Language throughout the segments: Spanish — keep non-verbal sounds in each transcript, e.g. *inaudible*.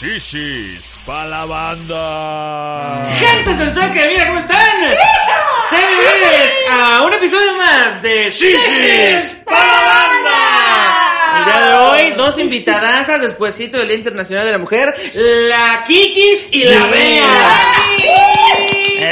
Shishis pa' la banda. Gente sensual que mira cómo están. Sean bienvenidos a un episodio más de Shishis para la banda. El día de hoy, dos invitadas despuésito del Día Internacional de la Mujer, la Kikis y la Bea.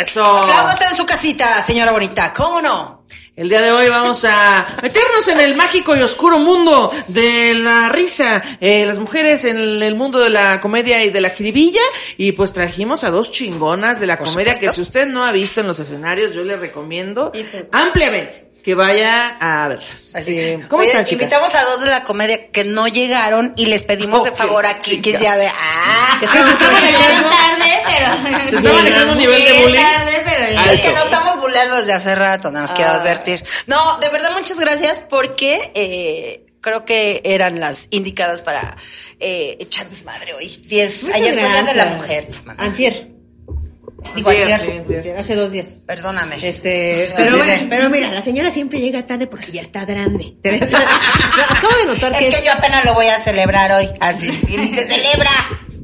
Eso. Aplausos está en su casita, señora bonita, ¿cómo no? El día de hoy vamos a meternos en el mágico y oscuro mundo de la risa, eh, las mujeres en el mundo de la comedia y de la jiribilla, y pues trajimos a dos chingonas de la comedia que si usted no ha visto en los escenarios, yo le recomiendo ampliamente que vaya a verlas. Así. Eh, ¿Cómo Oye, están, chicas? Invitamos a dos de la comedia que no llegaron y les pedimos de Ok, favor aquí que chica. sea de ah, Es que se está manejando, tarde, pero. se está manejando un nivel de bullying. tarde, pero Alto. Es que no estamos buleando desde hace rato, nada más quiero Ah. advertir. No, de verdad muchas gracias porque eh, creo que eran las indicadas para eh, echar desmadre hoy. 10, Muchas ayer día de la gracias. mujer. Antier. Digo ayer. Hace dos días. Perdóname. Este, Así pero, de- bueno, pero mira, la señora siempre llega tarde porque ya está grande. *laughs* Acabo de notar que es es, que yo apenas lo voy a celebrar hoy. Así. Y ni se celebra.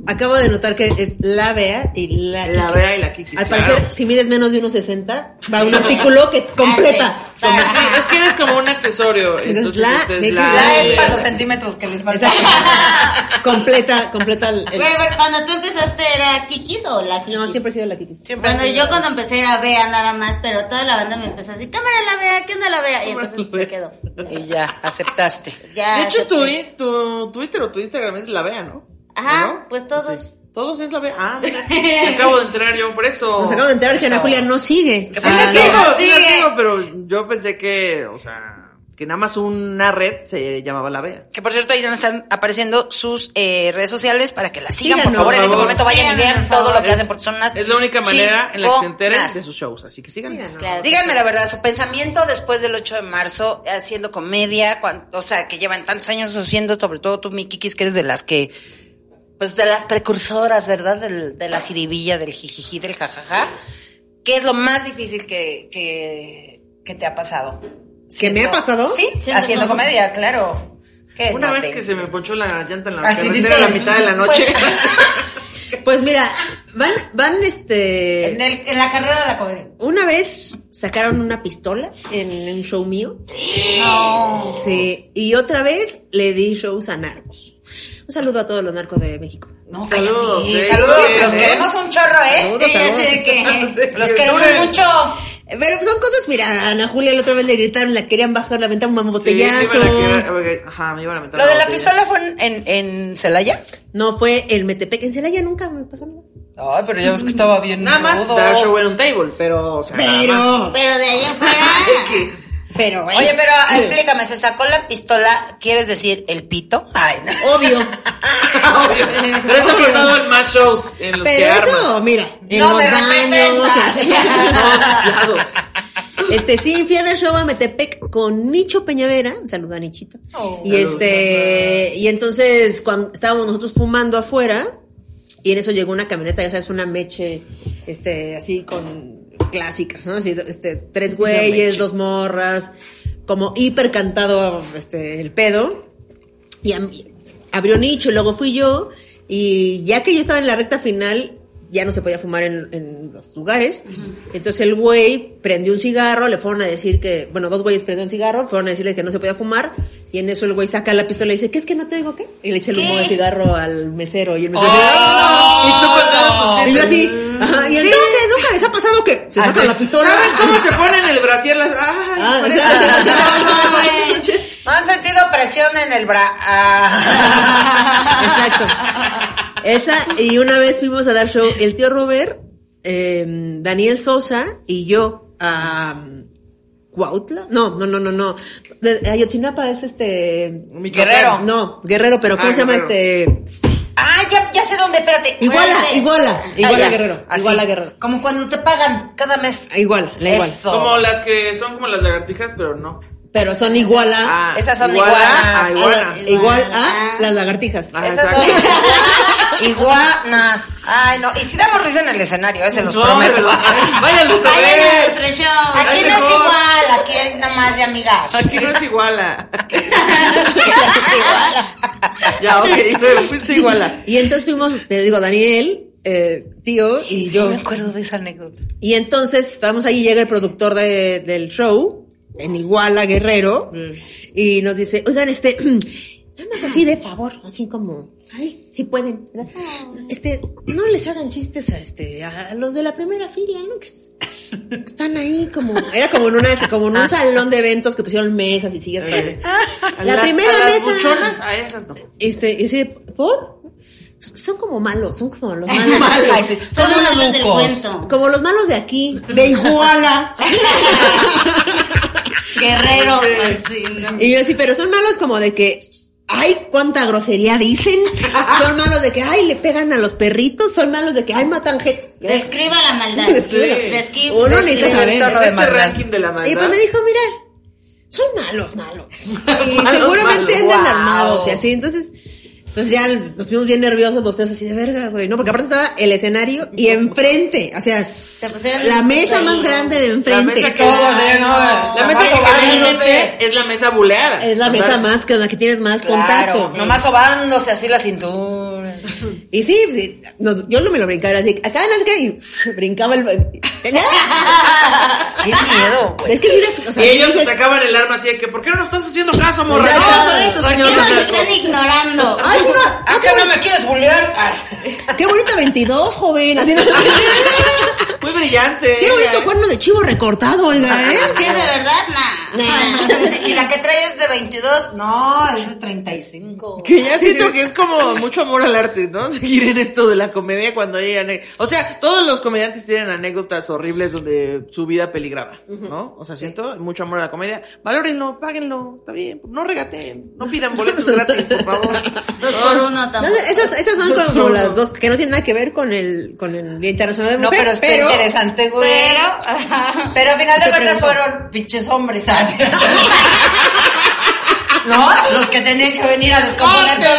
Acabo de notar que es la Bea y la La. Bea y la Kikis, Al claro. parecer, si mides menos de 1.60, va un *laughs* artículo que completa. Como- sí, es que eres como un accesorio. Entonces, Entonces, la este la, La es para los centímetros que les faltan. *laughs* Completa, completa el, pero cuando tú empezaste era Kikis o la Kikis. No, siempre he sido la Kikis. Cuando yo cuando empecé era Bea nada más, pero toda la banda me empezó así, cámara la Bea, ¿qué onda la Bea? Y entonces se quedó. Y ya, aceptaste. Ya. De hecho, tu, tu Twitter o tu Instagram es la Bea, ¿no? Ajá, pues todos. Sí. Todos es la Bea. Ah, mira. Me *laughs* acabo de enterar yo por eso. Nos acabo de enterar que Ana. Julia no sigue. Sí, la Ah, sigo, no, sí la sigo, pero yo pensé que, o sea, que nada más una red se llamaba la Bea. Que por cierto, ahí ya están apareciendo sus eh, redes sociales para que las sigan, por favor. En ese momento vayan y vean todo lo que hacen porque son unas Es la única manera en la que se enteren de sus shows, así que síganos. Síganos. Claro. Díganme la verdad, su pensamiento después del 8 de marzo, haciendo comedia, cuan- o sea, que llevan tantos años haciendo, sobre todo tú, mi Kikis, que eres de las que, pues de las precursoras, ¿verdad? Del- de la jiribilla, del jijiji, del jajaja. ¿Qué es lo más difícil que, que, que te ha pasado? ¿Que me ha pasado? Sí, Siendo haciendo comedia, claro. ¿Qué Una no vez te- que se me ponchó la llanta en la Así carretera dice. a la mitad de la noche. *laughs* Pues mira, van, van este. En, el- en la carrera de la comedia. Una vez sacaron una pistola en un show mío. Sí. Y otra vez le di shows a narcos. Un saludo a todos los narcos de México. No, Saludos, cállate. Saludos, Sí, los queremos un chorro, ¿eh? Saludos, saludos. que *laughs* los que queremos mucho. Pero son cosas, mira, a Ana Julia la otra vez le gritaron, la querían bajar, la aventaron un me botellazo. porque- Ajá, me iban a meter Lo de la pistola fue en, en, en Celaya. No, fue el Metepec. En Celaya nunca me pasó nada. Ay, pero ya ves que estaba bien. Nada más dar show en un table, pero, o sea, nada más. Pero, Pero de ahí en fuera. X. pero bueno. Oye, pero explícame, se sacó la pistola, ¿quieres decir el pito? Ay, no. Obvio. *laughs* Obvio. Pero eso ha pasado en más shows en los que Pero armas. eso, mira, en No los baños, representas. así. En todos lados. *laughs* *laughs* Este, sí, fui a dar show a Metepec con Nicho Peñavera, un saludo a Nichito. Oh. y este, y entonces cuando estábamos nosotros fumando afuera, y en eso llegó una camioneta, ya sabes, una meche, este, así con clásicas, ¿no? Así, este, tres güeyes, dos morras, como hiper cantado, este, el pedo. Y a mí- abrió Nicho, y luego fui yo, y ya que yo estaba en la recta final, ya no se podía fumar en, en los lugares. Entonces el güey prendió un cigarro, le fueron a decir que, bueno, dos güeyes prendieron un cigarro, fueron a decirle que no se podía fumar, y en eso el güey saca la pistola y dice, ¿qué es que no te digo qué? Y le echa el humo del cigarro al mesero, y el mesero dice, Y tú contando tus y yo así, ajá, y entonces nunca les ha pasado que se saca la pistola. ¿Saben cómo se ponen el brasier las... Ay, Ah, parece- exacto. ¿No han sentido presión en el bra? Ah. *laughs* Exacto. Esa, y una vez fuimos a dar show, el tío Robert, eh, Daniel Sosa y yo a, Cuautla. No, no, no, no, no. Ayotzinapa es este... Michoacán. Guerrero. No, Guerrero, pero ¿cómo Ah, se llama Guerrero. este? Ah, ya, ya sé dónde, espérate. Iguala, Espérate. Iguala, Ah, Iguala ya. Guerrero, Así. Iguala Guerrero. Como cuando te pagan cada mes. Iguala, la Iguala. Eso. Como las que son como las lagartijas, pero no. Pero son Iguala. Ah, Esas son iguala iguanas. a. Igual. Igual a Ah. las lagartijas. Ah, Esas son iguanas. *laughs* Ay, no. Y si damos risa en el escenario, ese los No, prometo. a *laughs* Vayan a ver. nuestro show. Aquí Ay, no es igual, aquí es nada más de amigas. Aquí no es iguala. es igual. Ya, ok, y luego fuiste iguala. Y entonces fuimos, te digo, Daniel, eh, tío y Sí yo. me acuerdo de esa anécdota. Y entonces estábamos ahí, llega el productor de- del show, en Iguala Guerrero, y nos dice, oigan, este, *clears throat* nada más así de favor, así como, ay, si pueden, este, no les hagan chistes a este, a los de la primera fila, ¿no? Que es- están ahí como, era como en una, como en un salón de eventos que pusieron mesas y sillas. A La las- primera a las mesa. buchonas, a esas no. Este, y dice, ¿por? Son como malos, son como los *laughs* malos. Sí, Son unos los del cuento. Como los malos de aquí, de Iguala. *laughs* Guerrero, pues sí. ¿no? Y yo así, pero son malos como de que, ay, cuánta grosería dicen. *laughs* Son malos de que, ay, le pegan a los perritos. Son malos de que, ay, matan gente. Describa la maldad. *laughs* Describa. Describa. Uno necesita el saber. tono de Este maldad. ranking de la maldad. Y pues me dijo, mira, son malos, malos. *laughs* Y Malos, seguramente malos. andan Wow. armados y así. Entonces, entonces ya nos fuimos bien nerviosos los tres así de verga, güey. No, porque aparte estaba el escenario y enfrente. O sea, la mesa más grande de La enfrente. mesa que Todos, ¿eh? No, La mesa que es la mesa buleada. Es la mesa más que la que tienes más Claro, contacto. nomás sobándose así la cintura. Y sí, sí, no, yo no me lo brincaba, así, acá no qué, y *laughs* brincaba el... *laughs* Qué miedo, güey. Es que sí, o sea, Y sí ellos dices, sacaban el arma así de que, ¿por qué no nos estás haciendo caso, morra? No, por eso, ¿Por qué señor. nos están ignorando? Ay, sí, no, ¿Ah, que no me quieres bullear? Ah, qué bonita 22, joven, así no. *laughs* Muy brillante. Qué ella, bonito ¿eh? cuerno de chivo recortado, oiga, ¿eh? Es de verdad, nah. *laughs* ¿Y la que trae es de 22? No, es de 35. Que ya siento que es como mucho amor al arte, ¿no? *laughs* Seguir en esto de la comedia cuando hay O sea, todos los comediantes tienen anécdotas horribles donde su vida peligraba, ¿no? O sea, siento mucho amor a la comedia. Valórenlo, páguenlo, está bien. No regateen, no pidan boletos gratis, por favor. *laughs* Dos por uno No, tampoco. esas, esas son como las dos que no tienen nada que ver con el, con el Día Internacional de No, Mujer, pero está interesante, güey. Pero, *laughs* Pero al final de cuentas fueron pinches hombres. *laughs* ¿No? Los que tenían que venir a descomponer todo.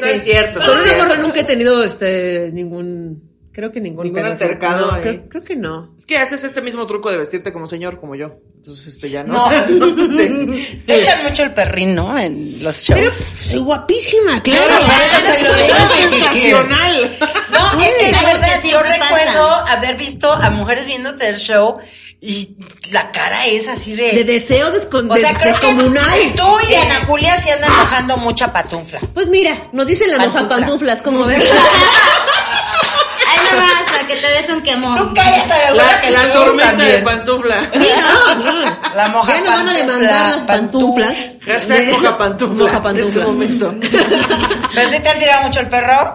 No es cierto. es una morra nunca he tenido este ningún creo que ningún, Ningún altercado No, creo, creo que no. Es que haces este mismo truco de vestirte como señor, como yo. Entonces, este ya no. No. *laughs* No te- Echan mucho el perrín, ¿no? En los shows. Pero soy guapísima, claro. Claro, para eso claro, te lo claro. digo, Es ¿qué quieres? sensacional. No, es que Es la verdad yo recuerdo pasa. haber visto a mujeres viéndote el show y la cara es así de... De deseo descon- o sea, creo descomunal. que tú y Ana Julia se andan mojando mucha patufla. Pues mira, nos dicen las Pantufla. pantuflas, como ves. *laughs* para que te des un quemón. Tú cállate, La, que la tormenta también. de pantufla. Sí, no, no. La moja ya nos van a demandar las pantuflas. Hashtag De- moja pantufla. Moja En pantufla. este momento. *laughs* ¿Pero sí te han tirado mucho el perro?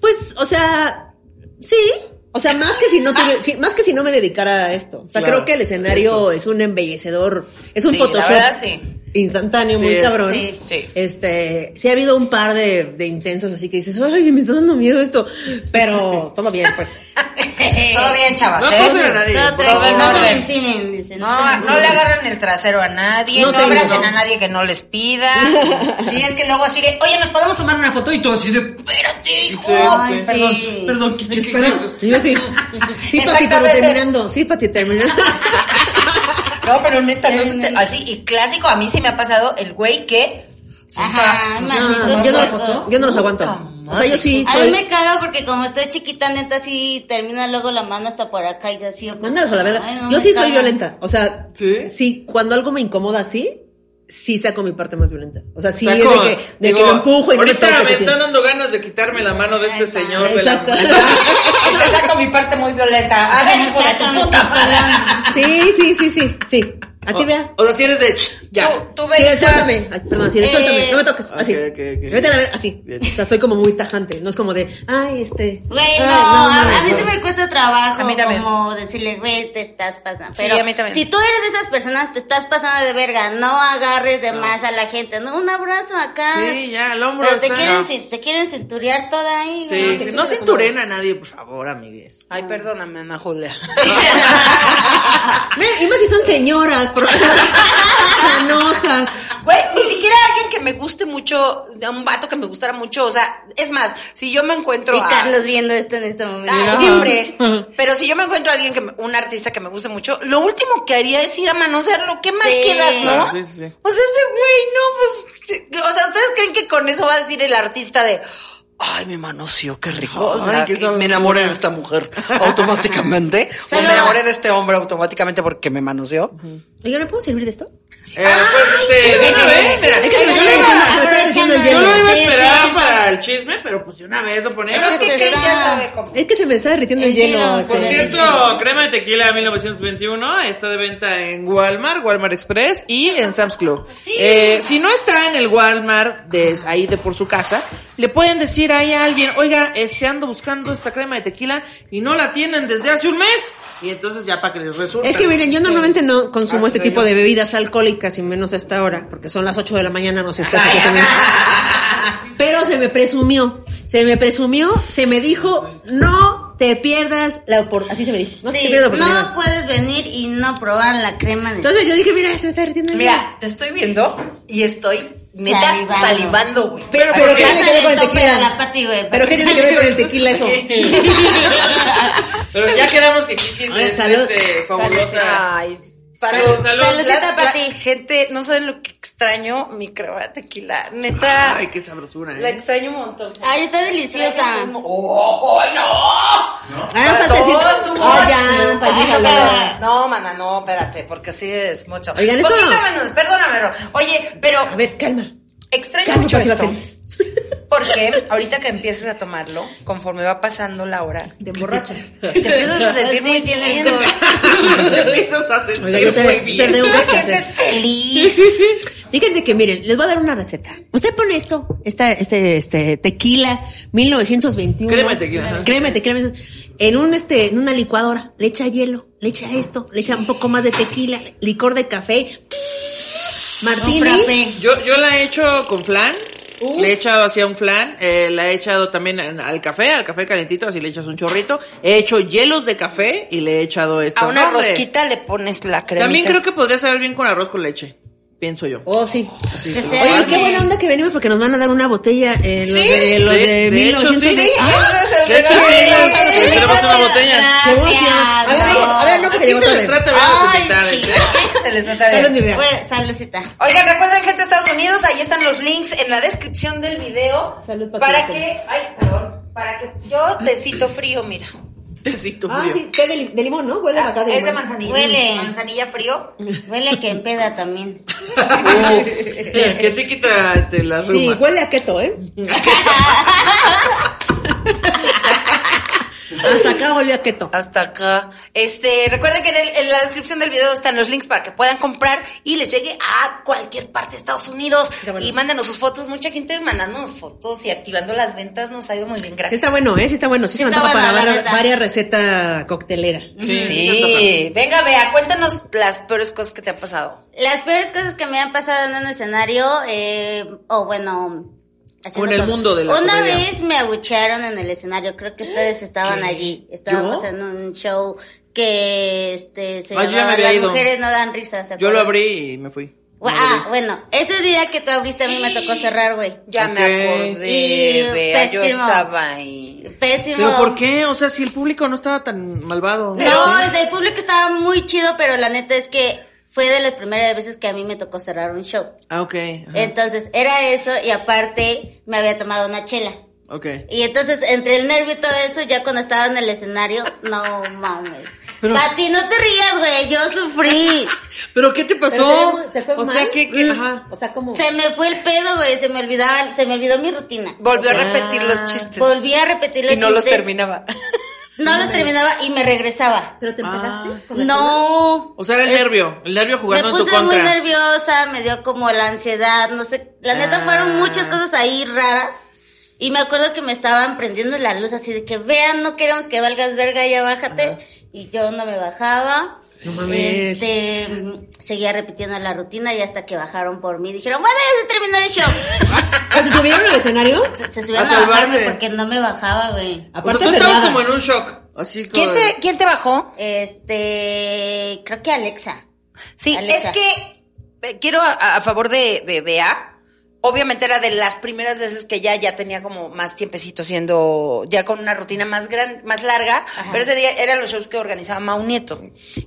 Pues, o sea, sí. O sea, más que si no tuve- sí, más que si no me dedicara a esto. O sea, Claro, creo que el escenario es un embellecedor, es un Sí, la Photoshop verdad, sí. Instantáneo, Sí, muy cabrón. Sí. Sí. Este, sí ha habido un par de, de intensos así que dices, ay, me está dando miedo esto. Pero *laughs* todo bien, pues. Todo bien, chavas, No ¿eh? a nadie. No se encimen, dicen. No, no le agarran el trasero a nadie, No no, tengo, abracen no. a nadie que no les pida. *laughs* Sí, es que luego así de, oye, ¿nos podemos tomar una foto? Y tú así de, espérate, hijo. Sí, Ay, sí. Perdón, sí. perdón, ¿qué, qué Espera. es? Y yo así, sí, Pati, pero terminando, sí, Pati, terminando. *laughs* No, pero neta, no se te- así, y clásico, a mí sí me ha pasado el güey que... Ajá, No, yo, no los, yo no los aguanto. O sea, yo sí A mí soy... me caga porque como estoy chiquita, neta, sí termina luego la mano hasta por acá y yo así. Mándalos a la verga. Ay, no, yo sí soy violenta. O sea, ¿Sí? cuando algo me incomoda así, sí saco mi parte más violenta. O sea, sí Saco- es de que, de digo, que lo empujo y no me Ahorita toques me así. están dando ganas de quitarme la mano de este Exacto. señor. De Exacto. la... *laughs* Ese saco mi parte muy violenta. A ver, hijo de tu Exacto, puta. Sí, sí, sí, sí, sí. A ti, vea. O sea, si eres de... ch, ya. Tú, tú Sí, suéltame. Ay, perdón, sí, de Eh, suéltame. No me toques. Así. ok, ok, ok. Vete a la ver, así. O sea, soy como muy tajante. No es como de, ay, este. Güey, ay, no, a, mames, a mí no. sí me cuesta trabajo A mí también. como decirle, güey, te estás pasando. Sí, Pero a mí también. si tú eres de esas personas, te estás pasando de verga, no agarres de más a la gente, no, un abrazo acá. Sí, ya, el hombro Pero te quieren, no. te quieren cinturear toda ahí, Sí, güey. sí, no cinturen a nadie, por favor, amigues. Ay, perdóname, Ana Julia. *laughs* *laughs* Ven, y más si son señoras, *laughs* canosas. Güey, ni siquiera alguien que me guste mucho, de un vato que me gustara mucho, o sea, es más, si yo me encuentro Y a... Carlos viendo esto en este momento. Ah, siempre. *laughs* Pero si yo me encuentro a alguien que me- un artista que me guste mucho, lo último que haría es ir a manosearlo. Qué mal Sí. quedas, ¿no? Claro, sí, sí, sí. O sea, ese güey, no, pues, o sea, ¿ustedes creen que con eso va a decir el artista de, ay, me manoseó, qué rico? O sea, Ay, qué que sabrosura. me enamoré de esta mujer *laughs* automáticamente. o me enamoré de este hombre automáticamente porque me manoseó. Oiga, ¿me puedo servir de esto? Eh, pues este, de una vez, mira. Es que se me Ay, está ay, derritiendo- se me está derritiendo el aprovechando. Yo hielo. lo iba a esperar sí. para el chisme, pero pues de una vez lo ponemos. Es que ¿Qué se crees? está- Ya sabe cómo. Es que se me está derritiendo el, El hielo. hielo, este. Por cierto, crema de tequila 1921 está de venta en Walmart, Walmart Express y en Sam's Club. Eh, si no está en el Walmart de ahí de por su casa, le pueden decir ahí a alguien, oiga, este ando buscando esta crema de tequila y no la tienen desde hace un mes. Y entonces ya para que les resulte. Es que miren, yo normalmente no consumo Ah, este tipo de bebidas alcohólicas y menos a esta hora, porque son las 8 de la mañana, no sé ustedes qué se me... Pero se me presumió, se me presumió, se me dijo, no te pierdas la oportunidad. Así se me dijo, no te Sí, pierdas la oportunidad. no puedes venir y no probar la crema de Entonces yo dije, mira, se me está derritiendo el. Mira, te estoy viendo y estoy neta Salivando. salivando, güey. Pero, pero que ¿qué tiene que ver con el tequila? a la Pati, güey, Pero ¿qué tiene que ver con el tequila eso? *laughs* Pero ya quedamos que Kiki es salud. este, fabulosa. Ay, Salud, salud. salud. La- la. Gente, no saben lo que extraño mi crema de tequila. Neta, Ay, qué sabrosura, la ¿eh? extraño un montón. Ay, está deliciosa. ¡Oh, no! Ah, decir- tú, Oh. No, mana, no, espérate, porque así es mucho. Oigan, esto- Poquito menos, perdóname, Ro. Oye, pero A ver, calma. extraño Calma, mucho esto. Porque ahorita que empieces a tomarlo, conforme va pasando la hora, De borracha. *laughs* te empiezas a sentir Sí, muy bien. Te empiezas a sentir Oiga, te, muy te bien. Te que hacer. sientes feliz. *laughs* Fíjense que miren, les voy a dar una receta. Usted pone esto, esta, este, este, tequila 1921. Crema de tequila. Crema de tequila. En un, este, en una licuadora, le echa hielo, le echa esto, le echa un poco más de tequila, licor de café, martini. Yo, yo la he hecho con flan. Le he echado así a un flan, eh, la he echado también al café, al café calentito, así le echas un chorrito. He hecho hielos de café y le he echado esto. A una rosquita le pones la crema. También creo que podría saber bien con arroz con leche, pienso yo. Oh, sí. Que sea Oye, qué buena onda que venimos porque nos van a dar una botella, eh, los Sí, de, los sí, de, de 1900. hecho, sí. Ah, De hecho, regalo. sí, Sí, tenemos una botella. qué emoción. A ver, Gracias. a ver, no, porque llegó se les trata bien de Ay. *laughs* Se les trata Salud, vida. Güey, saludcita. Oigan, recuerden gente de Estados Unidos, ahí están los links en la descripción del video. Salud, para gracias. que, ay, perdón, para que yo tecito frío, mira. *laughs* Tecito Ah, sí, té de, de limón, ¿no? Huele acá de es de limón. manzanilla. Huele. Manzanilla frío. *laughs* Huele a que empeda también. *laughs* Sí, que sí quita este, las Sí, rumas. huele a keto, ¿eh? Hasta acá a keto. Hasta acá. Este, recuerden que en, el- en la descripción del video están los links para que puedan comprar y les llegue a cualquier parte de Estados Unidos. Bueno. Y mándenos sus fotos. Mucha gente mandándonos fotos y activando las ventas nos ha ido muy bien. Sí Gracias. está bueno, ¿eh? Sí está bueno. Sí, se me antoja para la ver neta. varias recetas coctelera. Sí, Sí. Venga, vea, cuéntanos las peores cosas que te han pasado. Las peores cosas que me han pasado en un escenario, eh, o bueno... en el con- mundo de la Una comedia. vez me abuchearon en el escenario, creo que ustedes estaban allí. Estábamos ¿Yo? en un show que este, se Ah, llamaba Las ido. mujeres no dan risas. ¿se Yo lo abrí y me fui. Ah, bueno, ese día que tú abriste a mí me tocó cerrar, güey. Ya me acordé, Y vea, yo pésimo. estaba ahí. Pésimo. ¿Pero por qué? O sea, si el público no estaba tan malvado. No, el público estaba muy chido, pero la neta es que fue de las primeras veces que a mí me tocó cerrar un show. Ah, ok. ajá, Entonces, era eso y aparte me había tomado una chela. Ok. Y entonces, entre el nervio y todo eso, ya cuando estaba en el escenario, *laughs* no mames. Pero- Pati, no te rías, güey, yo sufrí. *laughs* ¿Pero qué te ¿Pero pasó? te- te fue o mal? sea, que, que- Mm. ajá. O sea, como... Se me fue el pedo, güey, se me olvidaba, se me olvidó mi rutina. Volvió a Ah. repetir los chistes. Volví a repetirle y no los chistes. terminaba. *laughs* No los terminaba y me regresaba. ¿Pero te empezaste? la No. O sea, era el Eh, nervio, el nervio Me jugando en tu puse muy contra. nerviosa, me dio como la ansiedad, no sé. La neta Ah. fueron muchas cosas ahí raras. Y me acuerdo que me estaban prendiendo la luz así de que vean, no queremos que valgas verga, ya bájate. Y yo no me bajaba. No mames. Este, seguía repitiendo la rutina y hasta que bajaron por mí dijeron, bueno, ya se terminó el show. Ah, ¿Se subieron al escenario? Se, se subieron A a, bajarme porque no me bajaba, güey. O sea, Aparte tú estabas como en un shock. Así como. ¿Quién te, ¿Quién te bajó? Este, creo que Alexa. Sí, Alexa. es que eh, quiero a, a favor de, de Bea. Obviamente era de las primeras veces que ya ya tenía como más tiempecito haciendo, ya con una rutina más gran, más larga, pero ese día eran los shows que organizaba Mau Nieto.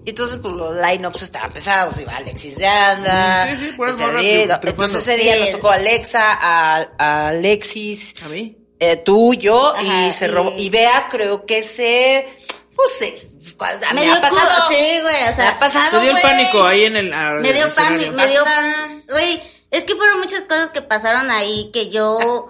Y entonces pues los line-ups estaban pesados, iba Alexis de Anda, Sí, sí, este, morras Diego. triunfando. entonces ese día Sí. nos tocó Alexa, a, a Alexis, A mí. eh, tú, yo, Ajá, y se y- robó, y Bea creo que se, pues Me me dio ha pasado, culo, sí, güey, o me sea, ha pasado, Te dio el pánico ahí en el. ah, Me dio pánico, me dio... Pasa. Güey, es que fueron muchas cosas que pasaron ahí que yo...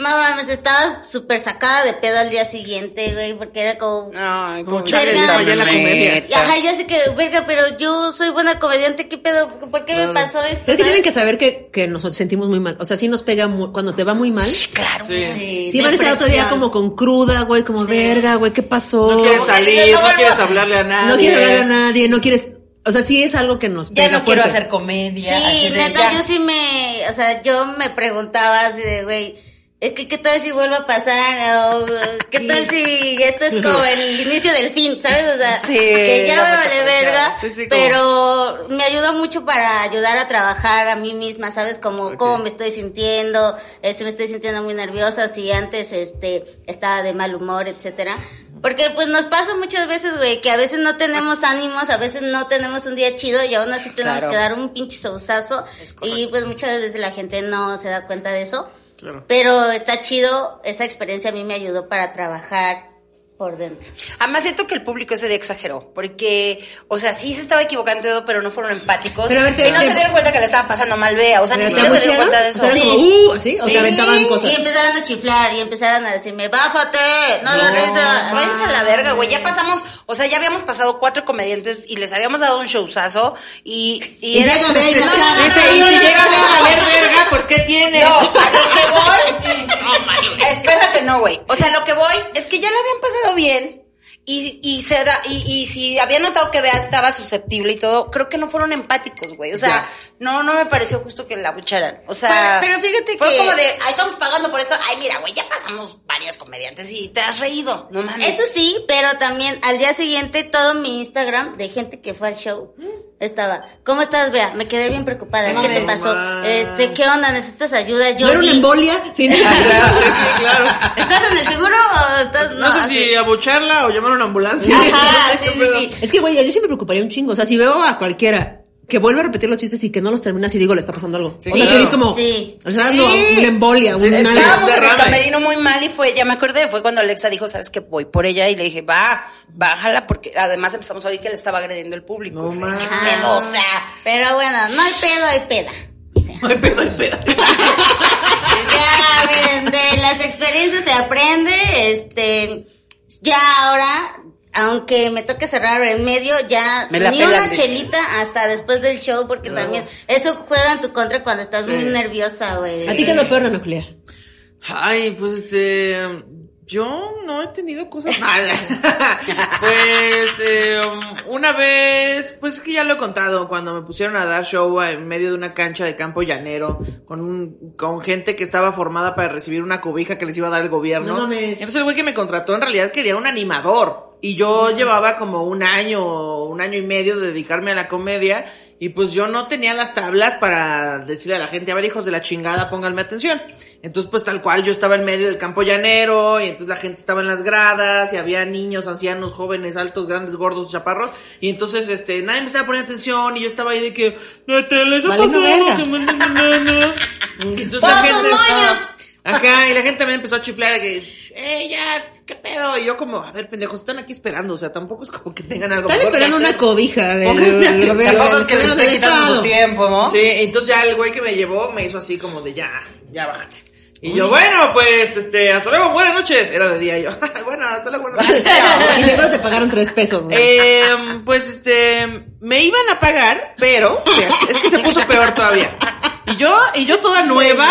No mames, estaba súper sacada de pedo al día siguiente, güey, porque era como... Ay, Como pobrecita, chale, no, ya la comedia. Ajá, yo sé que, verga, pero yo soy buena comediante, ¿qué pedo? ¿Por qué me pasó esto? Es que tienen que saber que, que nos sentimos muy mal. O sea, sí nos pega mu- cuando te va muy mal. Claro. Sí. Sí, Sí, van a estar otro día como con cruda, güey, como verga, güey, ¿qué pasó? No quieres salir, No quieres hablarle a nadie. No quieres hablar a nadie, no quieres... O sea, sí es algo que nos Ya pega no quiero hacer comedia. así Sí, de neta, ya. yo sí me, o sea, yo me preguntaba así de, güey, es que qué tal si vuelve a pasar, o qué tal si esto es como el *laughs* inicio del fin, ¿sabes? O sea, Sí, que ya me vale verga, Sí, sí, como- pero me ayudó mucho para ayudar a trabajar a mí misma, ¿sabes? Como cómo me estoy sintiendo, eh, si me estoy sintiendo muy nerviosa, si antes, este, estaba de mal humor, etcétera. Porque pues nos pasa muchas veces, güey, que a veces no tenemos ánimos, a veces no tenemos un día chido y aún así tenemos Claro. que dar un pinche sousazo. Es Y pues muchas veces la gente no se da cuenta de eso. Claro. Pero está chido, esa experiencia a mí me ayudó para trabajar por dentro. Además siento que el público ese día exageró, porque, o sea, sí se estaba equivocando pero no fueron empáticos. Pero y no se dieron cuenta que le estaba pasando mal Bea, o sea, ni ¿Te siquiera se dieron cuenta de eso. O sea, como, uh, así, o Sí. te aventaban cosas. Y empezaron a chiflar y empezaron a decirme, bájate, no, da risa. Váyanse a la verga, güey. Ya pasamos, o sea, ya habíamos pasado cuatro comediantes y les habíamos dado un showzazo y, y, Y era No, no, no, Ese, no, y no, si no, llega no, a no. valer verga, pues ¿qué tiene? No, a lo que voy. Espérate, no, güey. O sea, lo que voy es que ya lo habían pasado bien. Y, y se da, y, y si había notado que Bea estaba susceptible y todo, creo que no fueron empáticos, güey. O sea, no, no me pareció justo que la bucharan. O sea, Pero- pero fíjate fue que- como de, ay, estamos pagando por esto. Ay, mira, güey, ya pasamos varias comediantes y te has reído. No mames. Eso sí, pero también al día siguiente todo mi Instagram de gente que fue al show estaba, ¿cómo estás, Bea? Me quedé bien preocupada. No ¿Qué te pasó? No Este, ¿qué onda? ¿Necesitas ayuda? Yo ¿No era una embolia? Sí, Sí, sí, *laughs* claro. ¿Estás en el seguro o estás No, sé si abucharla o llamar a una ambulancia. Ajá, *laughs* No sé sí, qué sí, pedo. sí. Es que, güey, yo sí me preocuparía un chingo. O sea, si veo a cualquiera que vuelve a repetir los chistes y que no los termina, si digo, le está pasando algo. Sí, o sea, si claro. es como, Sí. o sea, dando Sí. una embolia, un. Estábamos en el camerino muy mal y fue, ya me acordé, fue cuando Alexa dijo, sabes que voy por ella y le dije, va, bájala, porque además empezamos a oír que le estaba agrediendo el público. No fue. ¿Qué pedo? O sea, Pero bueno, no hay pedo, hay peda. Ay, pedo, ay, pedo. *laughs* Ya, miren, de las experiencias se aprende, este, ya ahora, aunque me toque cerrar en medio, ya Me ni pelan, una dice. chelita hasta después del show, porque también eso juega en tu contra cuando estás muy nerviosa, güey. ¿A ti qué es lo peor, Ana Julia? Ay, pues este. Yo no he tenido cosas malas. *laughs* pues eh, una vez, pues es que ya lo he contado, cuando me pusieron a dar show en medio de una cancha de campo llanero, con un, con gente que estaba formada para recibir una cobija que les iba a dar el gobierno. No mames. Entonces el güey que me contrató en realidad quería un animador. Y yo llevaba como un año, un año y medio de dedicarme a la comedia. Y pues yo no tenía las tablas para decirle a la gente, a ver hijos de la chingada, pónganme atención. Entonces pues tal cual yo estaba en medio del campo llanero y entonces la gente estaba en las gradas y había niños, ancianos, jóvenes, altos, grandes, gordos, chaparros. Y entonces este, nadie me estaba poniendo atención y yo estaba ahí de que, no te les ha pasado que me- na, na, na". Y entonces la ¡Foto, gente estaba- Ajá, y la gente también empezó a chiflar de que, "Shh, ¡eh, ya! ¿Qué pedo? Y yo como, a ver, pendejos, están aquí esperando, o sea, tampoco es como que tengan algo Están esperando una cobija gobierno. tampoco es que les esté quitando su tiempo, ¿no? Sí, entonces ya el güey que me llevó me hizo así como de, ya, ya bájate. Y yo, bueno, pues, este, hasta luego, buenas noches. Era de día y yo, *laughs* bueno, hasta luego, buenas noches. *laughs* Y seguro te pagaron tres pesos. güey. Eh, pues este, me iban a pagar, pero es que se puso peor todavía. Y yo, y yo toda nueva.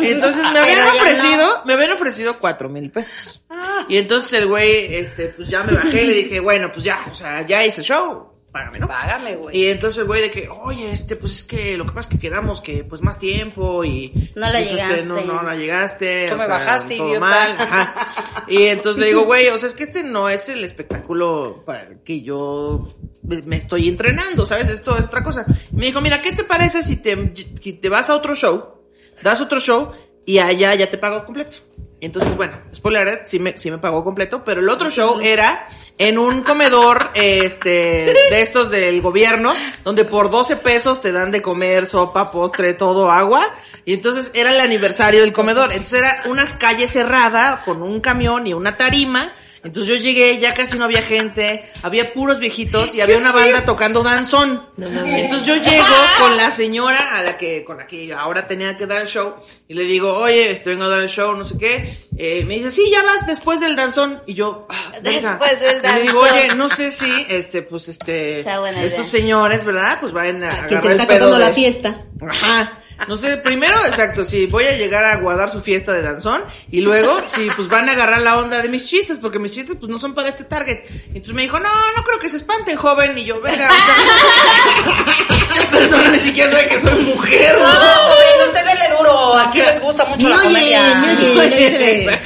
Entonces me habían Pero ya ofrecido, me habían ofrecido cuatro mil pesos. Y entonces el güey, este, pues ya me bajé y le dije, bueno, pues ya, o sea, ya hice show. Págame, ¿no? Págame, güey. Y entonces el güey de que, oye, este, pues es que lo que pasa es que quedamos que pues más tiempo y... No la pues, este, llegaste. no, no la llegaste. Tú me sea, bajaste, todo idiota. mal, ajá. Y *laughs* entonces le digo, güey, o sea, es que este no es el espectáculo para el que yo me me estoy entrenando, ¿sabes? Esto es otra cosa. Y me dijo, mira, ¿qué te parece si te, si te vas a otro show, das otro show y allá ya te pago completo? Entonces, bueno, spoiler alert, sí me, sí me pagó completo, pero el otro show era en un comedor, este, de estos del gobierno, donde por 12 pesos te dan de comer sopa, postre, todo, agua. Y entonces era el aniversario del comedor. Entonces era unas calles cerradas con un camión y una tarima. Entonces yo llegué, ya casi no había gente, había puros viejitos y había una banda tocando danzón. Entonces yo llego con la señora a la que, con la que ahora tenía que dar el show y le digo, oye, este, vengo a dar el show, no sé qué. Eh, me dice, sí, ya vas después del danzón. Y yo, ah. Después del Y le digo, danzón. oye, no sé si, este, pues, este, estos idea. señores, ¿verdad? Pues vayan a Quien se el está pedo contando la fiesta. Ajá. No sé, primero, exacto, si voy a llegar a guardar su fiesta de danzón y luego si pues van a agarrar la onda de mis chistes, porque mis chistes pues no son para este target. Y entonces me dijo, no, no creo que se espanten, joven. Y yo, venga, o sea, *laughs* esta persona ni siquiera sabe que soy mujer. No, joven, usted dele duro. Aquí les gusta mucho Ni la comedia. oye.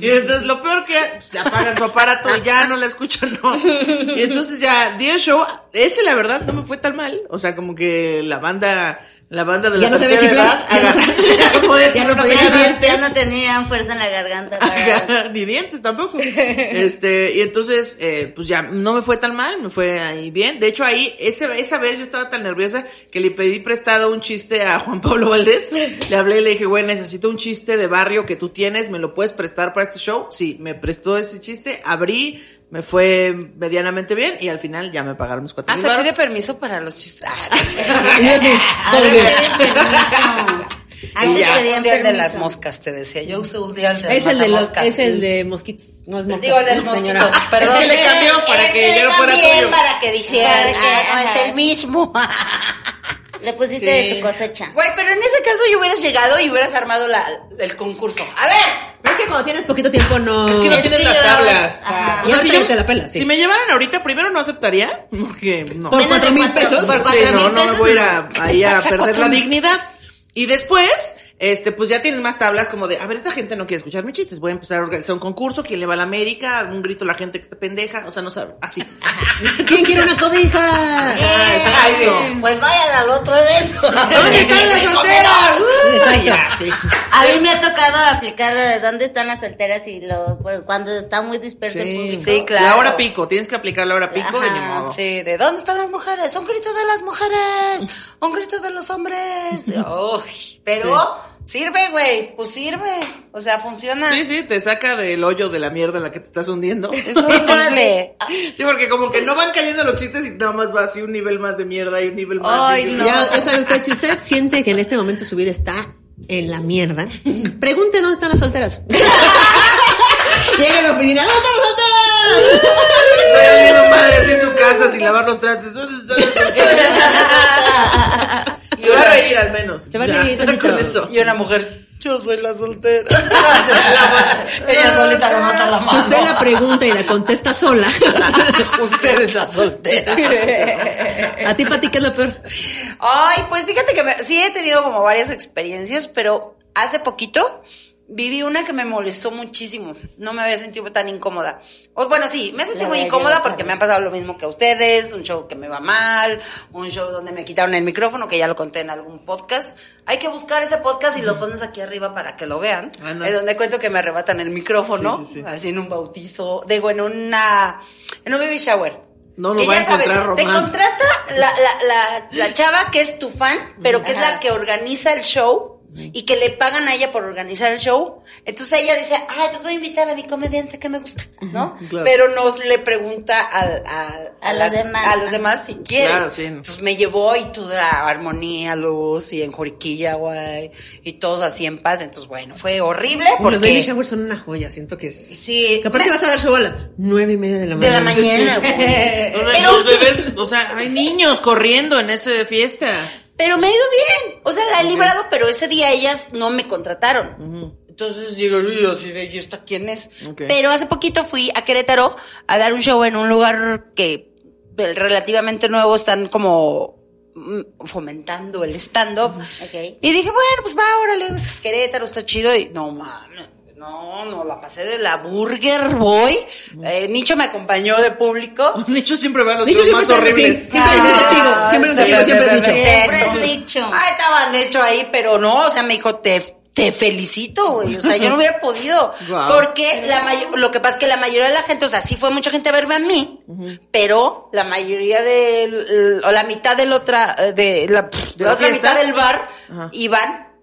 *laughs* y entonces lo peor que se apagan su aparato y ya no la escuchan, no. Y entonces ya di el show, ese la verdad no me fue tan mal, o sea, como que la banda la banda de la Ya no sabía chiflar, edad, ya no *laughs* ya no podía ya no chiflar, podía tenía chiflar. dientes. Ya no tenían fuerza en la garganta para... Ajá, ni dientes tampoco. *laughs* Este, y entonces, eh, pues ya no me fue tan mal, me fue ahí bien. De hecho, ahí, ese, esa vez yo estaba tan nerviosa que le pedí prestado un chiste a Juan Pablo Valdés. Le hablé y le dije, güey, necesito un chiste de barrio que tú tienes, ¿me lo puedes prestar para este show? Sí, me prestó ese chiste, abrí, me fue medianamente bien y al final ya me pagaron mis cuatro Ah, mil se pide permiso para los chistes. Ah, *laughs* Y yo así, *laughs* pedí permiso. Antes ya, pedían un día el de permiso. las moscas, te decía. Yo usé un día el de Es el de los, matamoscas. es el de mosquitos. No es mosquitos. Digo, el del señora. mosquitos. Perdón. Es que le cambió para que ya no fuera cambié tuyo. para que dijeran, Para que, ah, no, es ajá. el mismo. Le pusiste Sí. de tu cosecha. Güey, pero en ese caso yo hubieras llegado y hubieras armado la, el concurso. A ver, es que cuando tienes poquito tiempo no. Es que no Es tienes las tablas. Ajá. O sea, si, te la pelas, sí. si me llevaran ahorita, primero no aceptaría. Porque no. Por cuatro mil pesos. por Sí, cuatro no, no me voy a ir a, ahí a perder la dignidad. Y después, este, pues ya tienes más tablas como de, a ver, esta gente no quiere escuchar mis chistes, voy a empezar a organizar un concurso, quién le va a la América, un grito a la gente que está pendeja, o sea, no sabe, así. *laughs* ¿Quién quiere una cobija? Ah, exacto. pues vayan al otro evento. ¿Dónde están las *laughs* solteras? Uh, ya, sí. A mí me ha tocado aplicar de dónde están las solteras y lo cuando está muy disperso el Sí, público. Sí, claro. La hora pico, tienes que aplicar la hora pico y ni Ajá, modo. Sí, ¿de dónde están las mujeres? Un grito de las mujeres, un grito de los hombres. *laughs* Uy, pero sirve, güey, pues sirve. O sea, funciona. Sí, sí, te saca del hoyo de la mierda en la que te estás hundiendo. Es. *laughs* Sí, porque como que no van cayendo los chistes y nada más va así un nivel más de mierda y un nivel más. Ay, no. Ya, ya sabe usted, si usted siente que en este momento su vida está en la mierda, pregunte dónde están las solteras. *laughs* Llega a la oficina, ¿dónde están las solteras? Estoy valiendo madre así en su casa sin lavar los trastes. ¿Dónde están las solteras? Se va a reír al menos. Se va a reír con eso. Y una mujer, *laughs* yo soy la soltera. Ella solita le mata la Si usted mano. la pregunta y la contesta sola, *laughs* Usted es la soltera. *laughs* a ti, Pati, ¿qué es lo peor? Ay, pues fíjate que me- sí he tenido como varias experiencias, pero hace poquito viví una que me molestó muchísimo. No me había sentido tan incómoda. O, bueno, sí, me he sentido La muy incómoda porque me ha pasado lo mismo que a ustedes, un show que me va mal, un show donde me quitaron el micrófono, que ya lo conté en algún podcast. Hay que buscar ese podcast y lo pones aquí arriba para que lo vean. Ah, no. Es donde cuento que me arrebatan el micrófono, Sí, sí, sí. así en un bautizo, digo, en una, en un baby shower. No lo Que va a sabes, encontrar te Román. contrata la, la, la, la chava que es tu fan, pero que es la que organiza el show y que le pagan a ella por organizar el show. Entonces ella dice, ay, pues voy a invitar a mi comediante que me gusta, ¿no? claro. Pero nos le pregunta al- al- A los las- demás. a los demás si quieren. Claro, sí. Entonces me llevó y toda la armonía, luz y en Juriquilla, güey, y todos así en paz. Entonces, bueno, fue horrible Los baby porque... showers son una joya, siento que es... Sí, Que aparte vas a dar show a las nueve y media de la de mañana. la mañana, güey. *laughs* Pero- los bebés, o sea, hay niños corriendo en esa fiesta. Pero me ha ido bien. O sea, la he librado, pero ese día ellas no me contrataron. Entonces llegaron y así de, ¿y esta quién es? Pero hace poquito fui a Querétaro a dar un show en un lugar que eh, relativamente nuevo están como mm, fomentando el stand-up. Y dije, bueno, pues va, órale, pues, Querétaro está chido. Y no, mames, no, no, la pasé de la Burger Boy. Eh, Nicho me acompañó de público. *laughs* Nicho siempre va a los Nicho más horribles. sí, siempre es un testigo, siempre es un testigo, siempre es Nicho. Siempre es dicho. Ay, estaban de hecho ahí, pero no, o sea, me dijo, te, te felicito, güey. O sea, yo no hubiera podido. *laughs* Porque la lo que pasa es que la mayoría de la gente, o sea, sí fue mucha gente a verme a mí, pero la mayoría del, o la mitad del otra, eh, de la, ¿De la la otra mitad del bar iban,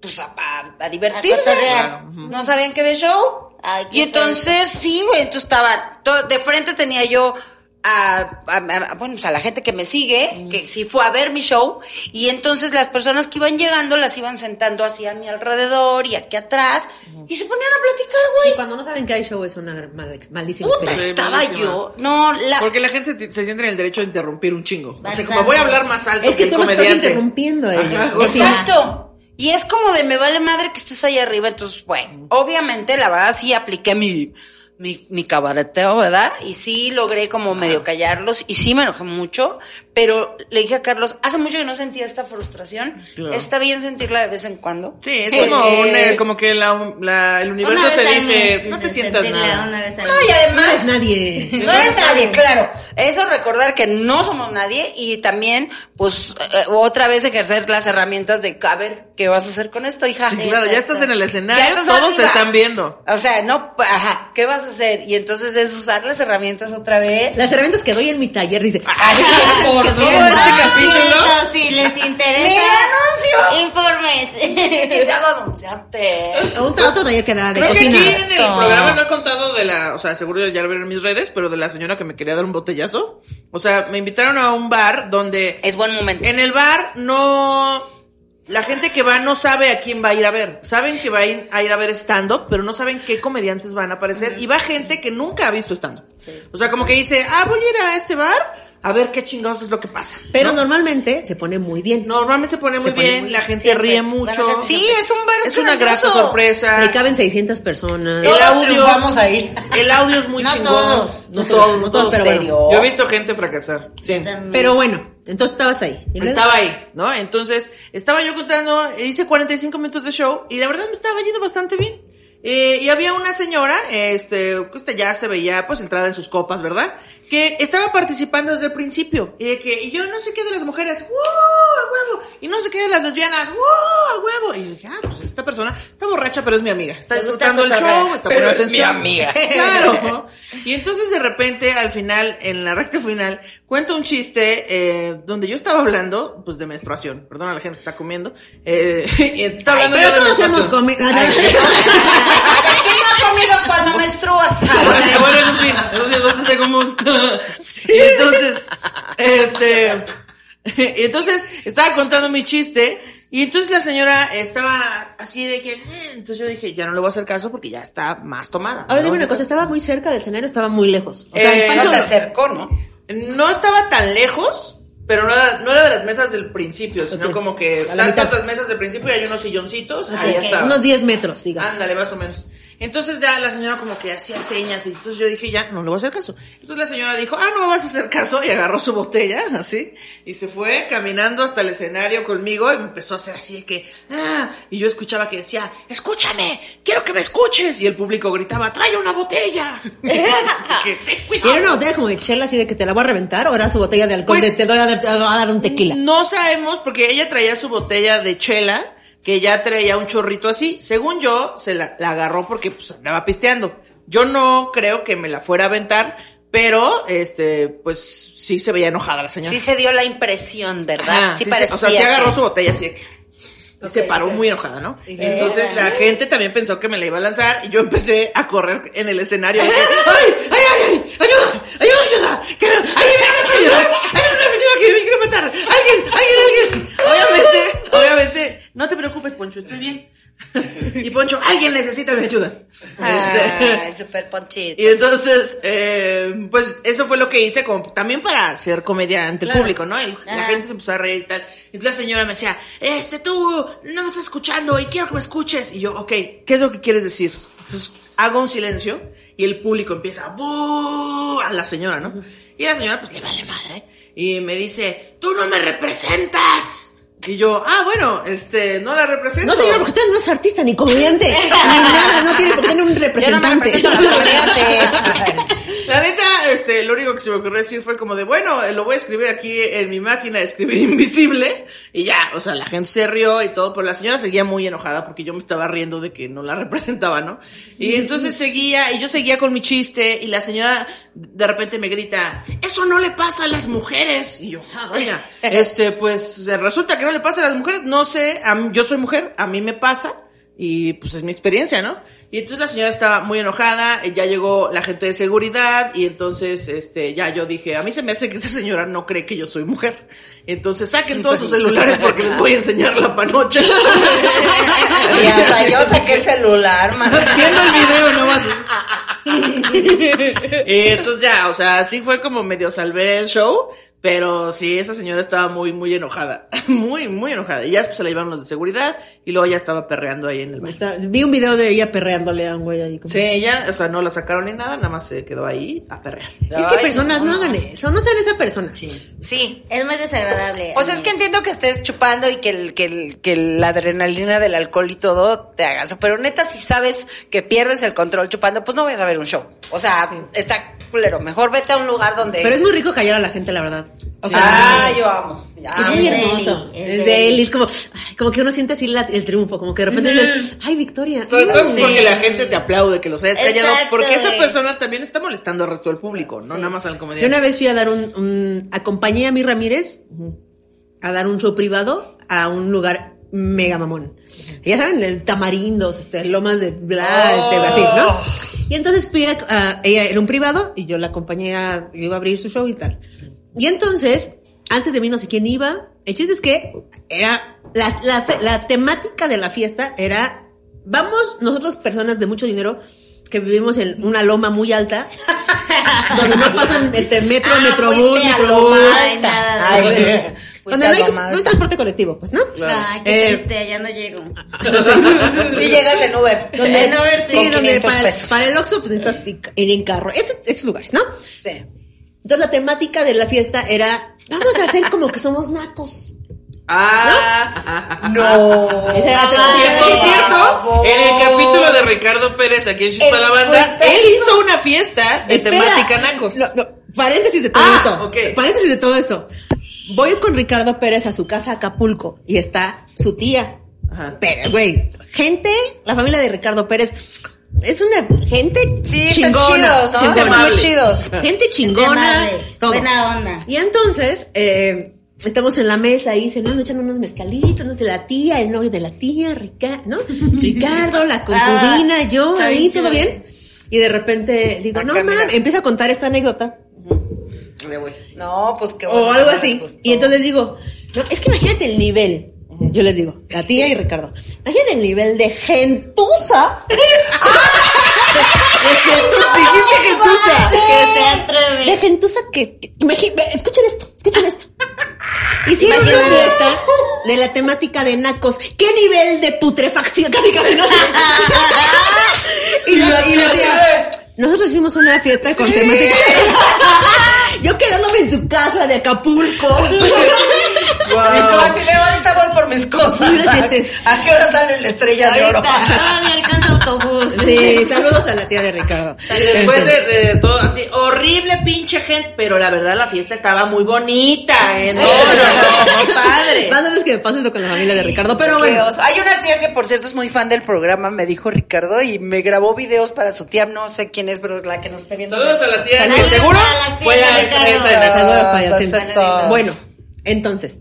pues, a, a, a divertirse. A. No sabían qué ver show. Ay, qué y entonces, sí, güey, entonces estaba, to- de frente tenía yo a, a- a- bueno, pues a la gente que me sigue, que sí fue a ver mi show, y entonces las personas que iban llegando las iban sentando así a mi alrededor y aquí atrás, y se ponían a platicar, Y güey. cuando no saben que hay show es una mal- malísima Puta, estaba malísima. yo. No, la, Porque la gente se siente en el derecho de interrumpir un chingo. O sea, Bastante. como voy a hablar más alto Es que el tú los estás interrumpiendo ellos. Ajá, O sea, Exacto. Y es como de me vale madre que estés ahí arriba. Entonces, bueno, obviamente, la verdad sí apliqué mi, mi, mi cabareteo, ¿verdad? Y sí logré como medio callarlos. Y sí me enojé mucho. Pero le dije a Carlos, hace mucho que no sentía esta frustración. Claro. Está bien sentirla de vez en cuando. Sí, es Porque- como, un, eh, como que la, la- el universo Una te dice, no te sientas nada. Una vez No, y no además... es nadie. No eres nadie, claro. Eso recordar que no somos nadie y también, pues, eh, otra vez ejercer las herramientas de, a ver, ¿qué vas a hacer con esto, hija? Sí, claro, ya estás en el escenario, Ya estás todos te arriba. están viendo. O sea, no, ajá, ¿qué vas a hacer? Y entonces es usar las herramientas otra vez. Las herramientas que doy en mi taller, dice. Ay, *laughs* por *laughs* que todo este capítulo. Si les interesa, ¡Mi informes. Ya lo anunciaste. A un otro taller que da de Creo que cocina. aquí en el programa no he contado de la, o sea, seguro ya lo vieron en mis redes, pero de la señora que me quería dar un botellazo. O sea, me invitaron a un bar donde Es buen momento. en el bar no, la gente que va no sabe a quién va a ir a ver. Saben que va a ir a, ir a ver stand-up, pero no saben qué comediantes van a aparecer. Y va gente que nunca ha visto stand-up. O sea, como que dice, ah, voy a ir a este bar a ver qué chingados es lo que pasa. Pero ¿no? normalmente se pone muy bien. Normalmente se pone muy Se pone bien, muy la gente Siempre. ríe Bueno, mucho. Sí, es un bar Es una grata sorpresa. Le caben 600 personas. El audio, triunfamos ahí. el audio es muy No chingón. todos. No todos, no todos. pero ¿En serio? Yo he visto gente fracasar. Sí. Pero bueno, entonces estabas ahí. Estaba ahí, ¿no? Entonces, estaba yo contando, hice 45 minutos de show y la verdad me estaba yendo bastante bien. Eh, y había una señora, este, que esta ya se veía pues entrada en sus copas, ¿verdad? Que estaba participando desde el principio. Y de que, y yo no sé qué de las mujeres, ¡wow! a huevo! Y no sé qué de las lesbianas, ¡wow! a huevo! Y yo dije, ah, pues esta persona está borracha, pero es mi amiga. Está disfrutando el show, está Pero poniendo es mi amiga. *laughs* Claro. Y entonces de repente, al final, en la recta final, cuento un chiste eh, donde yo estaba hablando, pues de menstruación. Perdona a la gente que está comiendo. Eh, *laughs* y estaba hablando Pero yo de todos hemos comido. *laughs* ¿Qué no ha comido cuando menstruas? Bueno, eso sí, eso sí, entonces de común. *laughs* y entonces, este, y entonces estaba contando mi chiste y entonces la señora estaba así de que, eh, entonces yo dije, ya no le voy a hacer caso porque ya está más tomada. Ahora ¿no? dime una cosa, ¿estaba muy cerca del escenario estaba muy lejos? O sea, Eh, el No Pancho... se acercó, ¿no? No estaba tan lejos, pero no era, no era de las mesas del principio, sino como que saltas las mesas del principio y hay unos silloncitos, ahí estaba. Unos 10 metros, digamos. Ándale, más o menos. Entonces ya la señora como que hacía señas y entonces yo dije, ya, no le voy a hacer caso. Entonces la señora dijo, ah, no me vas a hacer caso y agarró su botella, así, y se fue caminando hasta el escenario conmigo y me empezó a hacer así de que, ah, y yo escuchaba que decía, escúchame, quiero que me escuches. Y el público gritaba, trae una botella. *laughs* *laughs* que, "Ten ¿Y cuidado". era una botella como de chela así de que te la voy a reventar o era su botella de alcohol Pues- de te doy a dar un tequila? No sabemos porque ella traía su botella de chela que ya traía un chorrito así. Según yo, se la, la agarró porque pues andaba pisteando. Yo no creo que me la fuera a aventar, pero este, pues sí se veía enojada la señora. Sí se dio la impresión, ¿verdad? Ajá, sí, sí parecía. o sea, sí agarró que- su botella así de que. Y se paró muy enojada, ¿no? Entonces la gente también pensó que me la iba a lanzar y yo empecé a correr en el escenario. *laughs* ¡Ay, ay, ay, ay! ¡Ayuda! ¡Ayuda, ayuda! ¡Que me- ¡Alguien viene a ayudar! ¡Hay una señora que me quiere matar! ¡Alguien, alguien, alguien! Obviamente, obviamente, no te preocupes, Poncho, estoy bien. *laughs* Y Poncho, alguien necesita mi ayuda. Este, Ay, super ponchito. y entonces, eh, pues eso fue lo que hice como también para hacer comedia ante el público, ¿no? El- la gente se empezó a reír y tal. Entonces la señora me decía, este, tú no me estás escuchando y quiero que me escuches. Y yo, ok, ¿qué es lo que quieres decir? Entonces hago un silencio y el público empieza "Bú", a la señora, ¿no? Y la señora pues le vale madre y me dice, tú no me representas. Y yo, ah, bueno, este, no la represento. No, señora, porque usted no es artista ni comediante. *laughs* ni nada, no tiene por qué tener un Yo no me representante. represento a los comediantes. *laughs* La neta, este, lo único que se me ocurrió decir fue como de, bueno, eh, lo voy a escribir aquí en mi máquina de escribir *laughs* invisible. Y ya, o sea, la gente se rió y todo, pero la señora seguía muy enojada porque yo me estaba riendo de que no la *laughs* representaba, ¿no? Y entonces seguía, y yo seguía con mi chiste, y la señora de repente me grita, eso no le pasa a las mujeres. Y yo, ah, vaya, *laughs* este, pues resulta que no le pasa a las mujeres, no sé, a mí- yo soy mujer, a mí me pasa. Y pues es mi experiencia, ¿no? Y entonces la señora estaba muy enojada, eh, ya llegó la gente de seguridad y entonces este ya yo dije, a mí se me hace que esa señora no cree que yo soy mujer. Entonces saquen todos sus celulares porque les voy a enseñar la panocha. *laughs* Y hasta yo saqué el celular, man. Viendo el video nomás. y *laughs* entonces ya, o sea, sí fue como medio salvé el show, pero sí, esa señora estaba muy, muy enojada. *laughs* Muy, muy enojada. Y ya después se la llevaron los de seguridad y luego ya estaba perreando ahí en el baño. Está- vi un video de ella perreándole a un güey ahí. como- Sí, ya, o sea, no la sacaron ni nada, nada más se quedó ahí a perrear. Es que Ay, personas no, no. hagan eso, no sean esa persona. Sí. Es muy desagradable. O sea, es que entiendo que estés chupando y que, el, que, el, que la adrenalina del alcohol y todo te haga eso. Pero neta, si sabes que pierdes el control chupando, pues no vayas a ver un show. O sea, está culero. Mejor vete a un lugar donde... Pero es muy rico callar a la gente, la verdad. O sea, ah, yo amo. Ya. es muy hermoso. El El de Eli. Es como, ay, como que uno siente así la- el triunfo, como que de repente dices, ay, Victoria. Sobre todo Sí. porque la gente te aplaude que los hayas callado, Exacto, porque esa persona también está molestando al resto del público, no nada más al Yo comediante. una vez fui a dar un, un- acompañé a mi Ramírez a dar un show privado a un lugar mega mamón. Ya saben, el tamarindos, este, lomas de bla, este, así, ¿no? Y entonces fui a, a- ella era un privado y yo la acompañé a, yo iba a abrir su show y tal. Y entonces, antes de mí no sé quién iba, el chiste es que era, la, la, fe- la temática de la fiesta era, vamos nosotros personas de mucho dinero, que vivimos en una loma muy alta, *laughs* donde no pasan este metro, Ah, metrobús, microbús. Donde- sí. no hay, no hay transporte colectivo, pues, ¿no? Ay, qué Eh, triste, allá no llego. *laughs* Si llegas en Uber. Donde, En Uber, sí, sí, con donde 500 para, pesos. para el Oxxo pues necesitas ir en carro. Ese- esos lugares, ¿no? Sí. Entonces la temática de la fiesta era, vamos a hacer como que somos nacos. Ah, No. Esa era la Y temática por de cierto, en el capítulo de Ricardo Pérez aquí en Chispa la Banda, él hizo una fiesta de Espera. temática nacos. No, no, paréntesis de todo Ah, esto. Paréntesis de todo esto. Voy con Ricardo Pérez a su casa a Acapulco y está su tía. Ajá. Pero, güey, gente, la familia de Ricardo Pérez es una gente Sí, chingona. chidos, ¿no? chingona. Muy chidos. Gente chingona. todo. buena onda. Y entonces, eh, estamos en la mesa ahí cenando, echando unos mezcalitos, no sé, la tía, el novio de la tía, Rica- ¿no? *laughs* Ricardo, la concubina, yo, ahí, todo bien. Y de repente digo, no mames, empieza a contar esta anécdota. No, pues qué o bueno algo que así. Y entonces digo, no, es que imagínate el nivel. Yo les digo, la tía y Ricardo. Imagínate el nivel de gentuza. Dijiste gentuza. Que se atreve. De gentuza que, ve, escuchen esto, escuchen esto. Hicieron una Imagínate. fiesta de la temática de nacos. ¿Qué nivel de putrefacción? Casi, casi no sé. *laughs* y la, y la tía, nosotros hicimos una fiesta con temática. *laughs* Yo quedándome en su casa de Acapulco. Y tú así de ahorita voy por mis cosas. Sí, ¿A, qué hora sale la estrella de oro? Todavía *laughs* alcanza autobús. Sí, saludos a la tía de Ricardo. Y después de, de todo así, horrible pinche gente, pero la verdad la fiesta estaba muy bonita, ¿eh? No, no, no, muy padre. Más o menos que me pasa esto con la familia de Ricardo, pero Qué bueno. oso. Hay una tía que por cierto es muy fan del programa, me dijo Ricardo, y me grabó videos para su tía, no sé quién es, pero la que nos está viendo. Saludos a la tía, que Saludos seguro la fue de a esa Ricardo. fiesta de Navidad. Saludos para ella, sí. Perfecto. Bueno, entonces,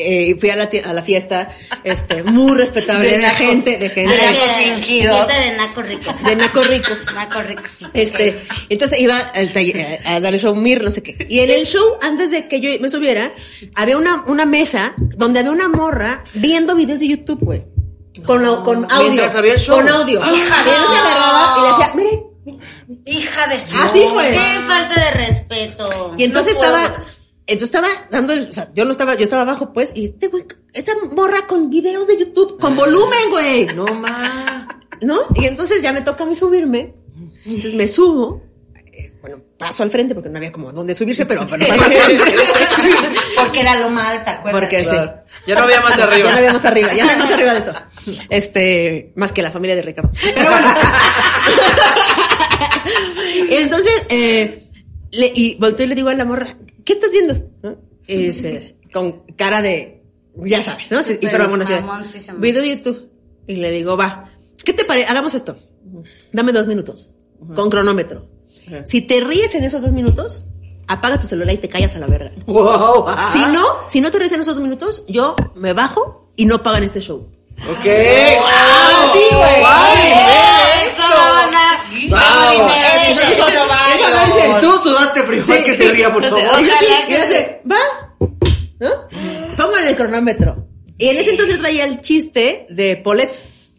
eh, fui a la, a la fiesta, este, muy respetable de, De nacos. gente, de gente, De nacos fingidos. de nacos ricos. de nacos ricos. *laughs* Nacos ricos. Este, entonces iba al taller- a darle show Mir, no sé qué. Y en el show, antes de que yo me subiera, había una, una mesa donde había una morra viendo videos de YouTube, güey. Con, lo- con audio. Mientras había el show. Con audio. Hija, y ella se no. agarraba y le decía, miren. Hija de su. Así, güey. Qué falta de respeto. Y entonces No estaba, entonces estaba dando, el- o sea, yo no estaba, yo estaba abajo, pues, y este güey, esa morra con videos de YouTube, con volumen, güey. No más. ¿no? Y entonces ya me toca a mí subirme. Entonces me subo. eh, Bueno, paso al frente porque no había como dónde subirse, pero bueno, paso al frente. *laughs* Porque era lo mal, ¿te acuerdas? Porque sí. Ya no había más Ya no arriba. había más arriba, ya no hay más arriba de eso. Este, más que la familia de Ricardo. Pero bueno. *laughs* Entonces, eh, le, y volteo y le digo a la morra, ¿qué estás viendo? ¿No? Y dice, con cara de, ya sabes, ¿no? Sí, Y Pero pero bueno, así, video de YouTube. Y le digo, va, ¿qué te parece? Hagamos esto. Dame dos minutos. Con cronómetro. Si te ríes en esos dos minutos, apaga tu celular y te callas a la verga. Wow. Si no, si no te ríes en esos dos minutos, yo me bajo y no pagan este show. Ok. Ah, sí, güey. Wow. Dinero, Eso eso. no vale. Eso Tú sudaste frío. Sí. que se ría, por favor. Yo sí, Ojalá y que hace, va, ¿no? Póngale el cronómetro. Y en ese entonces traía el chiste de Polet,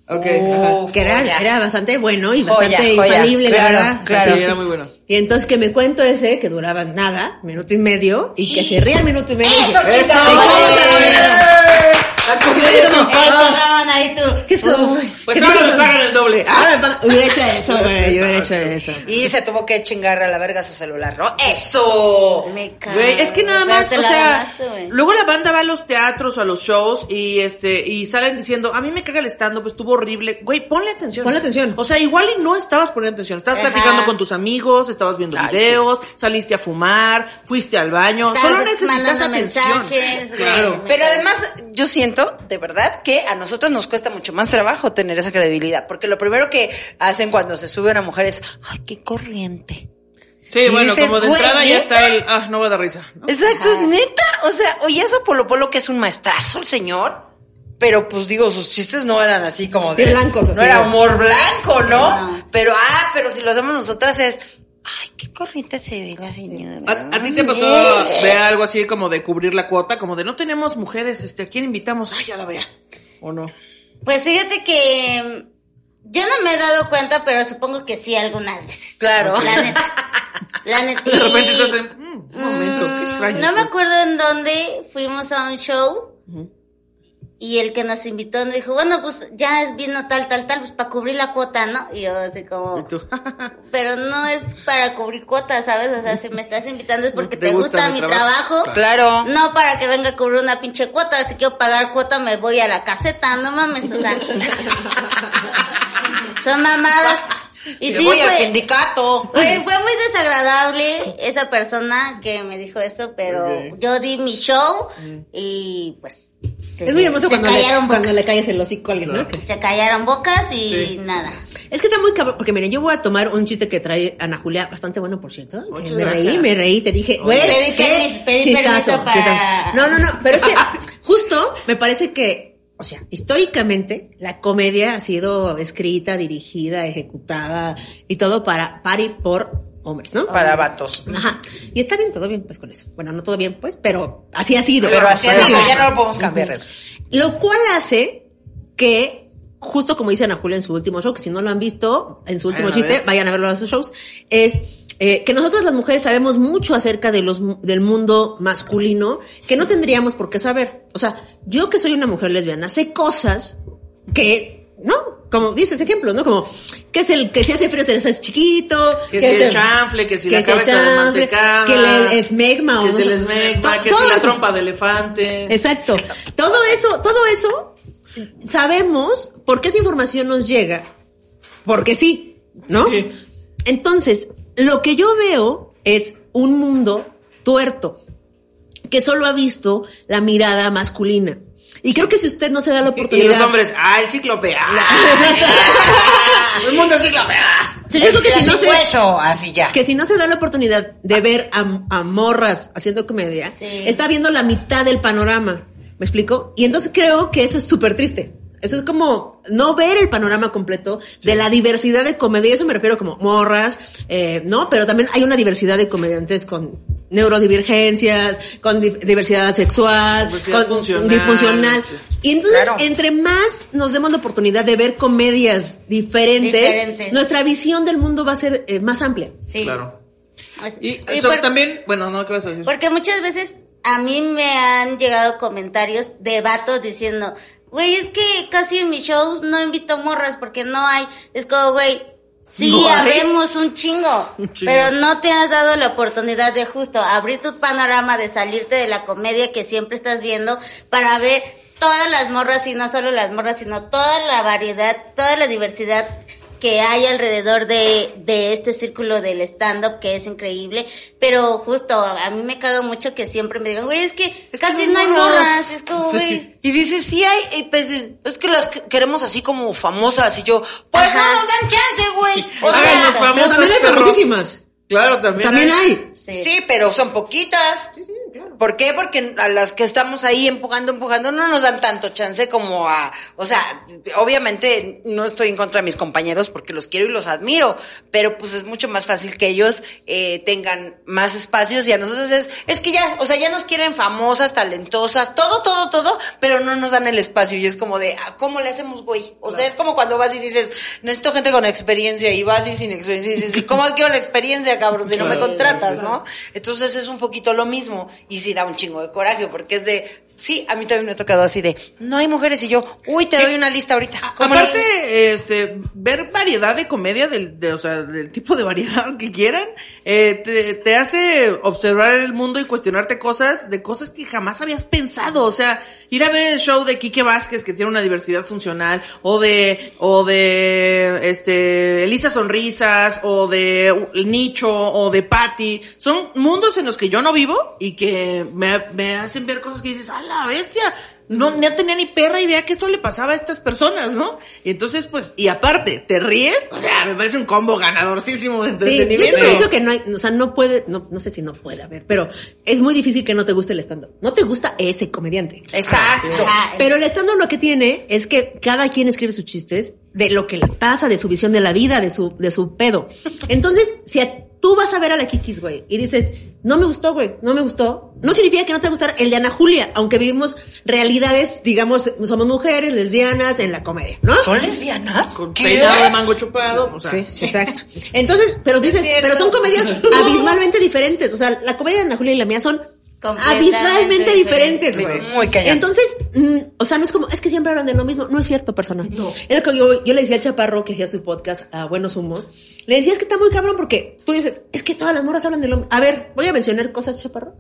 Ok. Ajá. que era, era bastante bueno y bastante joya. infalible, Claro, la verdad. claro. Sí, era muy bueno. Y entonces que me cuento ese, que duraba nada, minuto y medio, y que se ría el minuto y medio. y Eso, dije, chica, "Te vale". callas a la verga". La comida es como- Eso, *laughs* mamona, ahí tú. ¿Qué es como? Pues ¿Qué ahora me pagan el doble. Ah. Ahora me pagan- hubiera hecho eso, güey, yo hubiera hecho eso. Y se tuvo que chingar a la verga su celular, ¿no? ¡Eso! Me cago. Güey, es que nada más, o sea, luego la banda va a los teatros o a los shows y este y salen diciendo, a mí me caga el stand-up, estuvo horrible. Güey, ponle atención. Ponle atención. O sea, igual y no estabas poniendo atención, estabas Ajá. platicando con tus amigos, estabas viendo Ay, videos, saliste a fumar, fuiste al baño, solo necesitas mandando atención. mensajes, güey. claro. Pero además, yo siento, de verdad, que a nosotros nos cuesta mucho más trabajo tener esa credibilidad. Porque lo primero que hacen cuando se sube una mujer es, ay, qué corriente. Sí, Y bueno, dices, como de entrada ya está el, ah, no va a dar risa. ¿no? Exacto, es neta. O sea, oye, eso Polo Polo que es un maestrazo el señor. Pero pues digo, sus chistes no eran así como Sí, de- blancos, No así, era humor blanco, ¿no? no. Pero, ah, pero si lo hacemos nosotras es, ay, qué corriente se ve la señora. ¿A, a ti te pasó ver algo así como de cubrir la cuota? Como de no tenemos mujeres, este, ¿a quién invitamos? Ay, ya la vea. ¿O no? Pues fíjate que mm, yo no me he dado cuenta, pero supongo que sí algunas veces. Claro. La neta. *laughs* La neta. De repente estás en, mm, un momento, qué mm, extraño. No me acuerdo en dónde fuimos a un show. Y el que nos invitó nos dijo, bueno, pues ya es vino tal, tal, tal, pues para cubrir la cuota, ¿no? Y yo así como, Y tú, *laughs* pero no es para cubrir cuotas, ¿sabes? O sea, si me estás invitando es porque Te te, gusta gusta, mi trabajo. trabajo. Claro. No para que venga a cubrir una pinche cuota. Si quiero pagar cuota, me voy a la caseta. No mames, o sea. *laughs* Son mamadas. Y sí, voy al fue, sindicato. fue, fue muy desagradable esa persona que me dijo eso, pero yo di mi show y pues. Se- Es muy hermoso se cuando le, cuando le calles el hocico a alguien, ¿no? Se callaron bocas y Sí. nada. Es que está muy cabrón, porque miren, yo voy a tomar un chiste que trae Ana Julia, bastante bueno, por cierto. Muchas me gracias. reí, me reí, te dije, güey, Pedí permiso- pedí chistazo, permiso para- chistazo. No, no, no, pero es que *laughs* justo me parece que, o sea, históricamente la comedia ha sido escrita, dirigida, ejecutada y todo para, para y por hombres, ¿no? Para vatos. Ajá. Y está bien, todo bien, pues con eso. Bueno, no todo bien, pues, pero así ha sido. Pero así ha sido. ya no lo podemos cambiar eso. Lo cual hace que, justo como dice Ana Julia en su último show, que si no lo han visto, en su último Vayan a chiste, vayan a verlo a sus shows, es eh, que nosotras las mujeres sabemos mucho acerca de los, del mundo masculino que no tendríamos por qué saber. O sea, yo que soy una mujer lesbiana, sé cosas que, ¿no? Como dices ejemplos, ¿no? Como, que es el, que si hace frío se hace chiquito. Que si el chanfle, que si la cabeza de mantecada. Que el esmegma o Que no si el esmegma, To- que si la eso. trompa de elefante. Exacto. Todo eso, todo eso sabemos por qué esa información nos llega. Porque sí, ¿no? Sí. Entonces, lo que yo veo es un mundo tuerto que solo ha visto la mirada masculina. Y creo que si usted no se da la Y oportunidad. los hombres, ah, el cíclope, ah, *laughs* el mundo cíclope, ah. Yo creo que si no se, hueso, así ya. que si no se da la oportunidad de ver a, a morras haciendo comedia, Sí. está viendo la mitad del panorama. ¿Me explico? Y entonces creo que eso es súper triste. Eso es como no ver el panorama completo de la diversidad de comedia. Eso me refiero como morras, eh, ¿no? Pero también hay una diversidad de comediantes con neurodivergencias, con di- diversidad sexual, Diversidad con funcional. disfuncional. Y entonces, Claro. entre más nos demos la oportunidad de ver comedias diferentes, Diferentes. nuestra visión del mundo va a ser eh, más amplia. Sí. Claro. Es- Y, y eso por- también, bueno, no, ¿qué vas a decir? Porque muchas veces a mí me han llegado comentarios de vatos diciendo, güey, es que casi en mis shows no invito morras porque no hay. Es como, güey, sí, No habemos un chingo, *laughs* Un chingo. pero no te has dado la oportunidad de justo abrir tu panorama, de salirte de la comedia que siempre estás viendo para ver todas las morras y no solo las morras, sino toda la variedad, toda la diversidad que hay alrededor de, de este círculo del stand-up que es increíble, pero justo a mí me cago mucho que siempre me digan, güey, es que casi no hay morras, es como, güey, Y dice, sí hay, y pues, es que las que- queremos así como famosas. Y yo, pues Ajá. no nos dan chance, güey. O sea, famosas, Pero también hay famosísimas. Claro, también. También hay. sí. sí, pero son poquitas. ¿Por qué? Porque a las que estamos ahí empujando, empujando, no nos dan tanto chance como a, o sea, obviamente no estoy en contra de mis compañeros porque los quiero y los admiro, pero pues es mucho más fácil que ellos eh, tengan más espacios y a nosotros es, es que ya, o sea, ya nos quieren famosas, talentosas, todo, todo, todo, pero no nos dan el espacio y es como de, ah, ¿cómo le hacemos, güey? O sea, es como cuando vas y dices, necesito gente con experiencia y vas y sin experiencia y dices, ¿y cómo quiero la experiencia, cabrón, si no me contratas, ¿no? Entonces es un poquito lo mismo y sí da un chingo de coraje porque es de, sí, a mí también me ha tocado así de, no hay mujeres y yo, uy, te doy una lista ahorita. ¿Cómo le- Aparte, este, ver variedad de comedia, del, de, o sea, del tipo de variedad *laughs* que quieran, eh, te, te hace observar el mundo y cuestionarte cosas de cosas que jamás habías pensado. O sea, ir a ver el show de Quique Vázquez, que tiene una diversidad funcional, o de, o de, este, Elisa Sonrisas, o de Nicho, o de Patty. Son mundos en los que yo no vivo y que me, me hacen ver cosas que dices, ¡a la bestia! No, no tenía ni perra idea que esto le pasaba a estas personas, ¿no? Y entonces, pues, y aparte, ¿te ríes? O sea, me parece un combo ganadorcísimo de Sí, yo entretenimiento. siempre he dicho que no hay, o sea, no puede, no, no sé si no puede haber, pero es muy difícil que no te guste el stand-up. No te gusta ese comediante. Exacto. Ajá, Pero el stand-up lo que tiene es que cada quien escribe sus chistes de lo que le pasa, de su visión de la vida, de su, de su pedo. Entonces, si a- tú vas a ver a la Kikis, güey, y dices, no me gustó, güey, no me gustó, no significa que no te va a gustar el de Ana Julia, aunque vivimos realidades, digamos, somos mujeres, lesbianas, en la comedia, ¿no? ¿Son lesbianas? Con ¿Qué? peinado de mango chupado, o sea. Sí, exacto. Entonces, pero dices, pero son comedias *laughs* abismalmente diferentes. O sea, la comedia de Ana Julia y la mía son abismalmente diferentes, güey. Muy cañón. Entonces, mm, o sea, no es como, es que siempre hablan de lo mismo. No es cierto, persona. No. Es lo que yo, yo le decía al chaparro que hacía su podcast a Buenos Humos. Le decía, es que está muy cabrón porque tú dices, es que todas las moras hablan de lo mismo. A ver, voy a mencionar cosas, chaparro,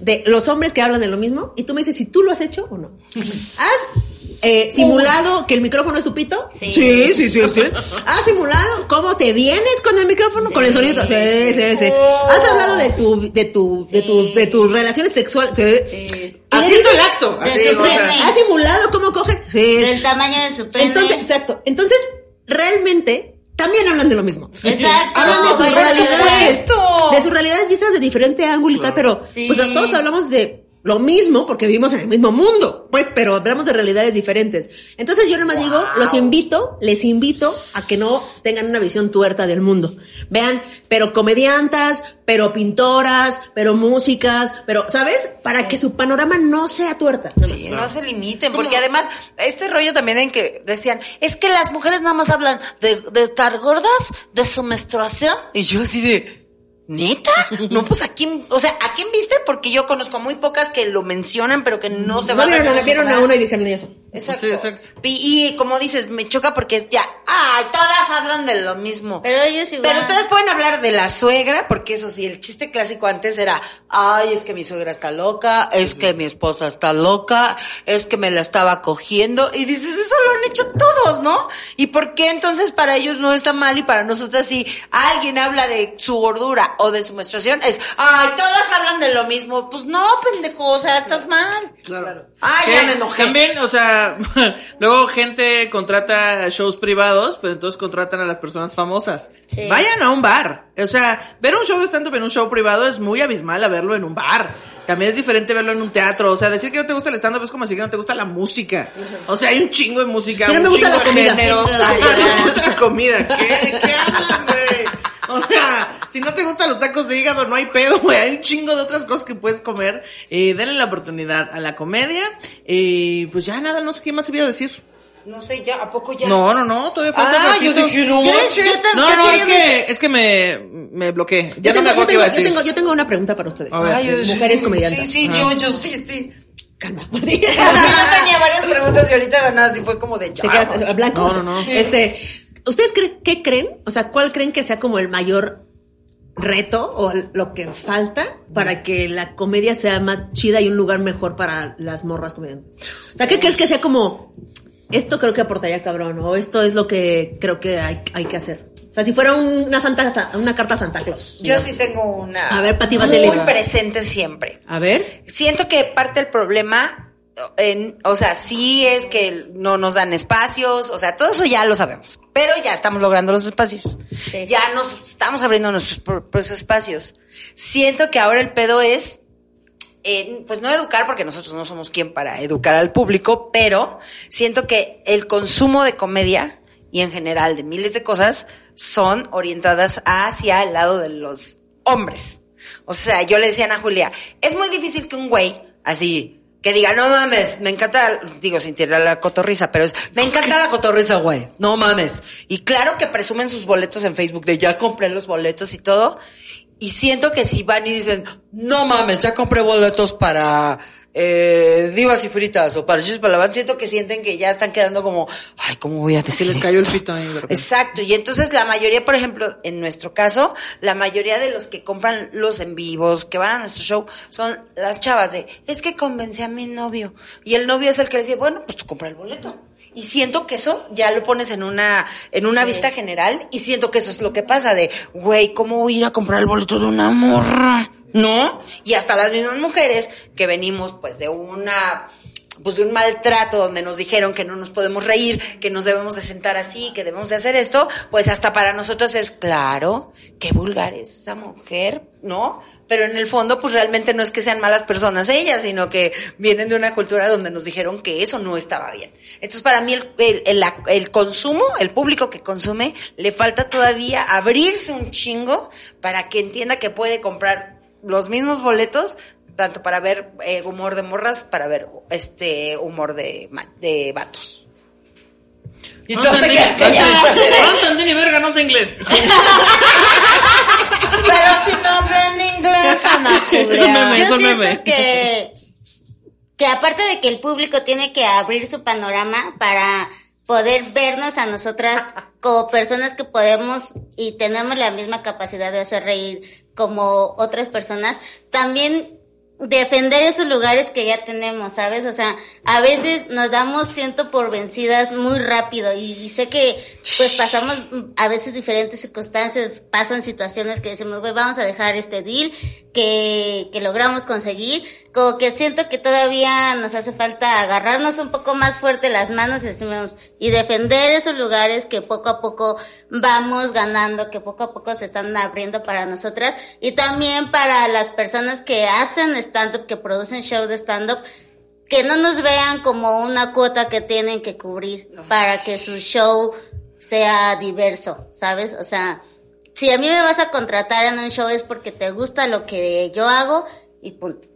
de los hombres que hablan de lo mismo. Y tú me dices si tú lo has hecho o no. ¿Has eh, simulado que el micrófono es tu pito? Sí. Sí, sí, sí, sí. ¿Has simulado cómo te vienes con el micrófono? Con el sonido. Sí, sí, sí. ¿Has hablado de tu, de tu, de tu, de tus relaciones sexuales? Sí. Haciendo el acto. De así, su o sea, pene. ¿Has simulado cómo coges? Sí. Del tamaño de su pene. Entonces, exacto. Entonces, realmente, también hablan de lo mismo. Exacto. Hablan de realidades. supuesto. De sus realidades vistas de diferente ángulo y tal, pero Sí. pues todos hablamos de lo mismo porque vivimos en el mismo mundo, pues, pero hablamos de realidades diferentes. Entonces yo nada más digo, los invito, les invito a que no tengan una visión tuerta del mundo. Vean, pero comediantas, pero pintoras, pero músicas, pero, ¿sabes? Para que su panorama no sea tuerta. más. Sí, no se limiten, porque además, este rollo también en que decían, es que las mujeres nada más hablan de, de estar gordas, de su menstruación, y yo así de, ¿neta? No, pues a quién, o sea, ¿a quién viste? Porque yo conozco muy pocas que lo mencionan, pero que no se No van a- vieron a una y dijeron eso. Exacto. Sí, exacto. Y, y como dices, me choca porque es ya, ay, todas hablan de lo mismo. Pero ellos igual. Pero ustedes pueden hablar de la suegra, porque eso sí, el chiste clásico antes era, ay, es que mi suegra está loca, es que mi esposa está loca, es que me la estaba cogiendo, y dices, eso lo han hecho todos, ¿no? ¿Y por qué entonces para ellos no está mal y para nosotras si alguien habla de su gordura o de su menstruación, es, ay, todas hablan de lo mismo? Pues no, pendejo, o sea, estás mal. Claro. Ay, ya me enojé. También, o sea, *laughs* luego gente contrata shows privados, pero entonces contratan a las personas famosas. Sí. Vayan a un bar. O sea, ver un show de stand-up en un show privado es muy abismal a verlo en un bar. También es diferente verlo en un teatro. O sea, decir que no te gusta el stand-up es como decir que no te gusta la música. O sea, hay un chingo de música. Que no me gusta la comida. géneros. *laughs* No me gusta la comida. ¿Qué? ¿Qué hablas, güey? O sea, si no te gustan los tacos de hígado, no hay pedo, güey. Hay un chingo de otras cosas que puedes comer. Eh, denle la oportunidad a la comedia. Eh, pues ya nada, no sé qué más iba a decir. No sé, ya, ¿a poco ya? No, no, no, todavía falta Ah, yo dije, no No, no, es que, es que me, me bloqueé. Ya Yo no tengo, me yo, acuerdo tengo, iba a yo, tengo, yo tengo una pregunta para ustedes. A ver. Ay, yo- Mujeres sí, comediantes. Sí, sí, yo, yo sí, sí. Calma. *laughs* yo tenía varias preguntas y ahorita nada, así fue como de ya. Blanco. No, no, no. Este, ¿ustedes creen, qué creen? O sea, ¿cuál creen que sea como el mayor reto o lo que falta para que la comedia sea más chida y un lugar mejor para las morras comediantes? O sea, ¿qué crees que sea como esto creo que aportaría cabrón o esto es lo que creo que hay, hay que hacer? O sea, si fuera un- una santa, una carta a Santa Claus. Yo sí tengo una. A ver, Pati Muy presente siempre. A ver. Siento que parte del problema, en, o sea, sí es que no nos dan espacios, o sea, todo eso ya lo sabemos, pero ya estamos logrando los espacios. Sí. Ya nos estamos abriendo nuestros propios espacios. Siento que ahora el pedo es, eh, pues no educar, porque nosotros no somos quien para educar al público, pero siento que el consumo de comedia y en general de miles de cosas son orientadas hacia el lado de los hombres. O sea, yo le decía a Ana Julia, es muy difícil que un güey así que diga, no mames, me encanta, digo sin tirar la cotorriza, pero es, me encanta la cotorriza, güey, no mames. Y claro que presumen sus boletos en Facebook de ya compré los boletos y todo. Y siento que si van y dicen, no mames, ya compré boletos para eh, divas y fritas o para Chis Palabán, siento que sienten que ya están quedando como, ay, ¿cómo voy a Se decir les cayó el esto?". pito ahí, repente. Exacto, y entonces la mayoría, por ejemplo, en nuestro caso, la mayoría de los que compran los en vivos, que van a nuestro show, son las chavas de, es que convencí a mi novio. Y el novio es el que le dice, bueno, pues tú compra el boleto. Y siento que eso ya lo pones en una, en una vista general, y siento que eso es lo que pasa de, güey, ¿cómo voy a ir a comprar el boleto de una morra? ¿No? Y hasta las mismas mujeres que venimos pues de una, pues de un maltrato donde nos dijeron que no nos podemos reír, que nos debemos de sentar así, que debemos de hacer esto, pues hasta para nosotros es claro, qué vulgar es esa mujer, ¿no? Pero en el fondo pues realmente no es que sean malas personas ellas, sino que vienen de una cultura donde nos dijeron que eso no estaba bien. Entonces para mí el, el, el, el consumo, el público que consume, le falta todavía abrirse un chingo para que entienda que puede comprar los mismos boletos tanto para ver eh, humor de morras, para ver este humor de, de vatos. Y No se *laughs* entendí, ni verga, no sé inglés. *laughs* Pero si no aprende inglés, Ana Es un meme, Julia. es Yo un siento meme. que, que aparte de que el público tiene que abrir su panorama para poder vernos a nosotras como personas que podemos y tenemos la misma capacidad de hacer reír como otras personas, también defender esos lugares que ya tenemos, ¿sabes? O sea, a veces nos damos siento por vencidas muy rápido y, y sé que pues pasamos a veces diferentes circunstancias, pasan situaciones que decimos, "Güey, vamos a dejar este deal que, que logramos conseguir, como que siento que todavía nos hace falta agarrarnos un poco más fuerte las manos y defender esos lugares que poco a poco vamos ganando, que poco a poco se están abriendo para nosotras y también para las personas que hacen stand-up, que producen shows de stand-up, que no nos vean como una cuota que tienen que cubrir para que su show sea diverso, ¿sabes? O sea, si a mí me vas a contratar en un show es porque te gusta lo que yo hago y punto.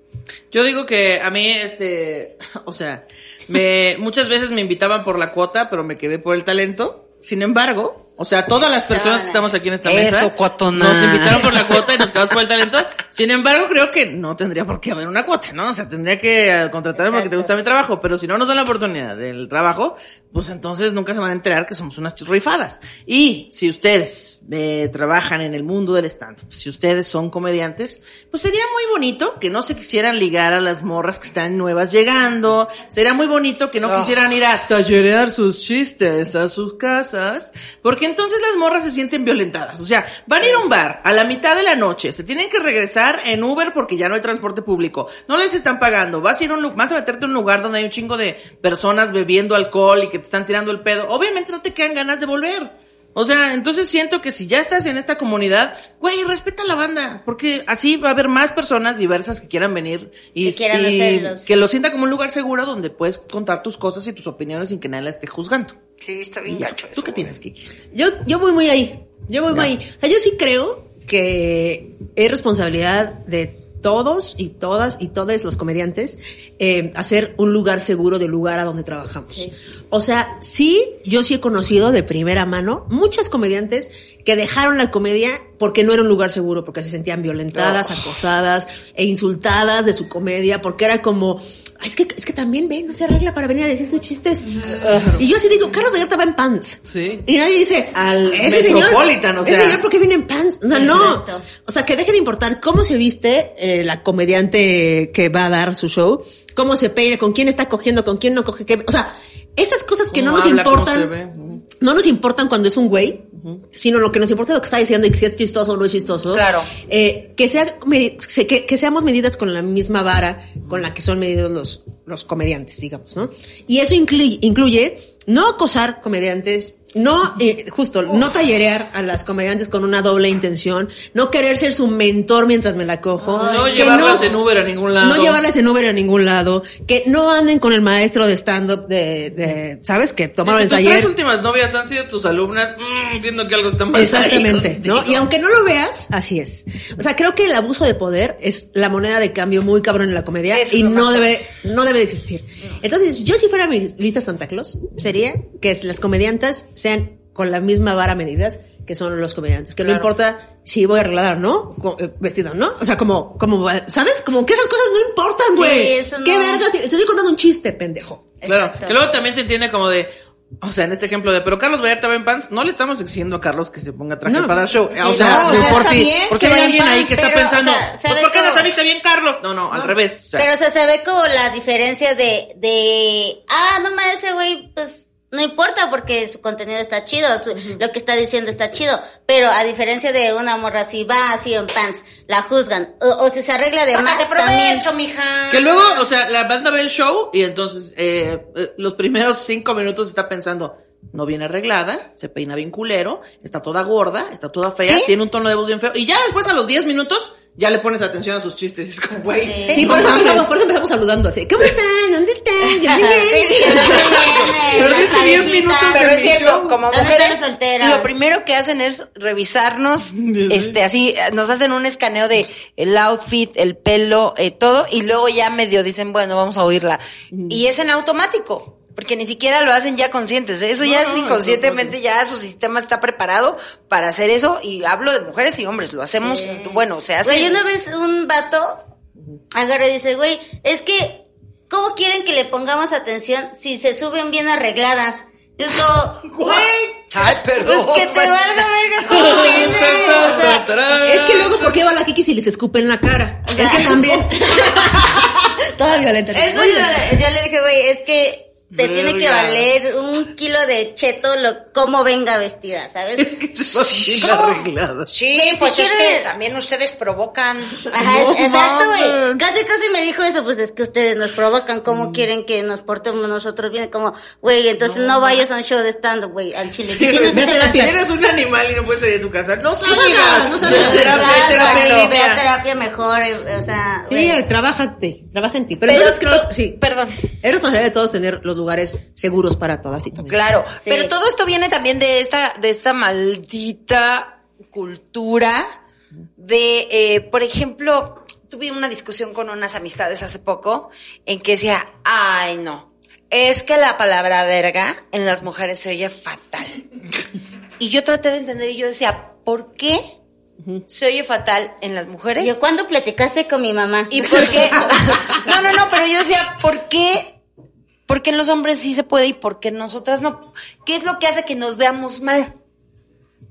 Yo digo que a mí, este, o sea, me, muchas veces me invitaban por la cuota, pero me quedé por el talento. Sin embargo, o sea, todas las personas que estamos aquí en esta mesa Eso, cuatona. nos invitaron por la cuota y nos quedamos por el talento. Sin embargo, creo que no tendría por qué haber una cuota, ¿no? O sea, tendría que contratarme porque te gusta mi trabajo, pero si no nos dan la oportunidad del trabajo, pues entonces nunca se van a enterar que somos unas rifadas. Y si ustedes eh, trabajan en el mundo del stand, si ustedes son comediantes, pues sería muy bonito que no se quisieran ligar a las morras que están nuevas llegando. Sería muy bonito que no Oh. quisieran ir a tallerear sus chistes a sus casas, porque entonces las morras se sienten violentadas. O sea, van a ir a un bar a la mitad de la noche, se tienen que regresar en Uber porque ya no hay transporte público, no les están pagando, vas a ir a un, vas a meterte a un lugar donde hay un chingo de personas bebiendo alcohol y que te están tirando el pedo. Obviamente no te quedan ganas de volver. O sea, entonces siento que si ya estás en esta comunidad, güey, respeta a la banda, porque así va a haber más personas diversas que quieran venir y, Que quieran y hacerlos. que lo sienta como un lugar seguro donde puedes contar tus cosas y tus opiniones sin que nadie la esté juzgando. Sí, está bien gacho ¿Tú qué güey. piensas, Kiki? Yo, yo voy muy ahí. Yo voy muy ahí. O sea, yo sí creo que es responsabilidad de todos y todas y todos los comediantes eh, hacer un lugar seguro del lugar a donde trabajamos. Sí. O sea, sí, yo sí he conocido de primera mano muchas comediantes que dejaron la comedia porque no era un lugar seguro, porque se sentían violentadas, acosadas e insultadas de su comedia, porque era como, "Ay, es que, es que también ven, no se arregla para venir a decir sus chistes. Y yo así digo, Carlos Vallarta va en pants. Sí. Y nadie dice, Al "Ese señor- Metropolitan, o ese sea". señor, ¿por qué viene en pants? O sea, no. O sea, que deje de importar cómo se viste eh, la comediante que va a dar su show, cómo se peina, con quién está cogiendo, con quién no coge, qué, o sea, esas cosas que no nos importan. No nos importan cuando es un güey, sino lo que nos importa es lo que está diciendo y que si es chistoso o no es chistoso. Claro. Eh, que, sea, que, que seamos medidas con la misma vara con la que son medidos los, los comediantes, digamos, ¿no? Y eso incluye, incluye no acosar comediantes, no, eh, justo, no tallerear a las comediantes con una doble intención, no querer ser su mentor mientras me la cojo. No llevarlas en Uber a ningún lado. No llevarlas en Uber a ningún lado, que no anden con el maestro de stand-up de, de, ¿sabes? Que tomaron si el tus taller. tres últimas novias han sido tus alumnas, mmm, que algo está mal. ahí Exactamente, *laughs* ¿no? Y aunque no lo veas, así es. O sea, creo que el abuso de poder es la moneda de cambio muy cabrón en la comedia Eso y no debe, no debe de existir. Entonces, yo si fuera mi lista Santa Claus, sería que las comediantas sean con la misma vara medidas que son los comediantes. Que no importa si voy arreglada o no, eh, vestido, ¿no? O sea, como, como, ¿sabes? Como que esas cosas no importan, Sí, güey. eso ¿Qué no. vergas? Te estoy contando un chiste, pendejo. Claro, que luego también se entiende como de, o sea, en este ejemplo de, pero Carlos Vallarta va en pants, no le estamos exigiendo a Carlos que se ponga traje No. para dar show. Sí, o sea, no, o sea, por está sí, por si hay alguien ahí que está pensando, o sea, pues, ¿sabe ¿por qué no saliste bien, Carlos? No, no, al revés. o sea, Pero o sea, se ve como la diferencia de, de, ah, no mames, ese güey, pues, no importa porque su contenido está chido, su- lo que está diciendo está chido, pero a diferencia de una morra si va así en pants, la juzgan, o, o si se arregla de Sácate más también. provecho, mija. Que luego, o sea, la banda ve el show y entonces eh, los primeros cinco minutos está pensando, no viene arreglada, se peina bien culero, está toda gorda, está toda fea, ¿Sí? tiene un tono de voz bien feo. Y ya después a los 10 minutos ya le pones atención a sus chistes. Es como, güey, Sí. Sí, por, eso empezamos, por eso empezamos saludando así. ¿Cómo están? ¿Dónde están? *laughs* Se Pero viene, viste las 10 parejitas. minutos Pero es cierto, como ¿Dónde mujeres, lo primero que hacen es revisarnos, *laughs* este, así, nos hacen un escaneo de el outfit, el pelo, eh, todo, y luego ya medio dicen, bueno, vamos a oírla. Y es en automático, porque ni siquiera lo hacen ya conscientes, ¿eh? eso No, ya es inconscientemente, ya su sistema está preparado para hacer eso, y hablo de mujeres y hombres, lo hacemos, Sí. bueno, se hace. Güey, una vez un vato agarra y dice, güey, es que, ¿cómo quieren que le pongamos atención si se suben bien arregladas? Y es *laughs* como, güey, Ay, perdón. pues que te valga verga cómo *laughs* viene. O sea, Es que luego, ¿por qué va la Kiki si les escupen en la cara? Es que también. *laughs* Toda violenta. Eso yo, yo le dije, güey, es que te tiene que valer un kilo de cheto lo, cómo venga vestida, ¿sabes? Es que se va bien ¿Cómo? arreglada. Sí, pues es quiere- que también ustedes provocan. Ajá, es- No exacto, güey. Casi, casi me dijo eso, pues es que ustedes nos provocan, ¿cómo quieren que nos portemos nosotros bien? Como, güey, entonces no, vayas a un show de stand güey, al chile. Si tienes eres un animal y no puedes salir de tu casa, no salgas. salgas, no salgas. Terapia, Exacto, terapia. ve a terapia mejor, eh, o sea, Sí, güey. trabájate, trabaja en ti. Pero, Pero entonces creo, sí, Perdón. es responsabilidad de todos tener los lugares seguros para todas y todos. Claro, Sí. pero todo esto viene también de esta, de esta maldita cultura de, eh, por ejemplo, tuve una discusión con unas amistades hace poco en que decía, ay no, es que la palabra verga en las mujeres se oye fatal. *laughs* Y yo traté de entender y yo decía, ¿por qué se oye fatal en las mujeres? Yo cuando platicaste con mi mamá. ¿Y por qué? *laughs* No, no, no, pero yo decía, ¿por qué? ¿Por qué en los hombres sí se puede y por qué en nosotras no? ¿Qué es lo que hace que nos veamos mal?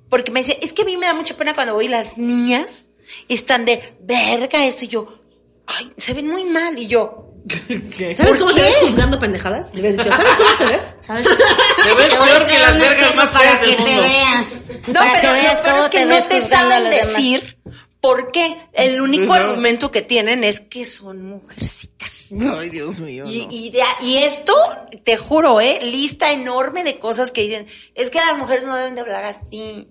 Porque me decía, es que a mí me da mucha pena cuando voy las niñas están de verga eso y yo, ay, se ven muy mal y yo, ¿Sabes ¿Por cómo te ves juzgando pendejadas? Le hubieras dicho, ¿sabes cómo te ves? ¿Sabes? *laughs* Te ves peor que las vergas más feas del que te veas. no, pero que lo veas peor cómo es que no te saben decir ¿Por qué? El único argumento que tienen es que son mujercitas. Ay, Dios mío. Y, no. y, de- y esto, te juro, ¿eh? Lista enorme de cosas que dicen, es que las mujeres no deben de hablar así.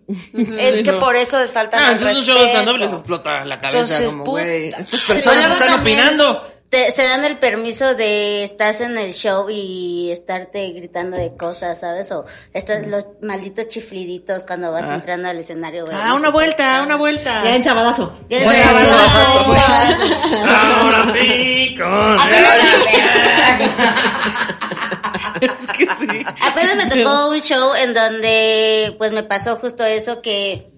es que no. por eso les falta Ah, entonces respeto. les explota la cabeza Entonces, como, güey, estas personas están también opinando. Te- se dan el permiso de estar en el show y estarte gritando de cosas, ¿sabes? O estos, los malditos chifliditos cuando vas Ah. entrando al escenario. güey, Ah, no una vuelta, una vuelta. Ya en sabadazo. Ya se sí. Ahora pico. *laughs* Es que sí. Apenas me tocó un show en donde pues me pasó justo eso que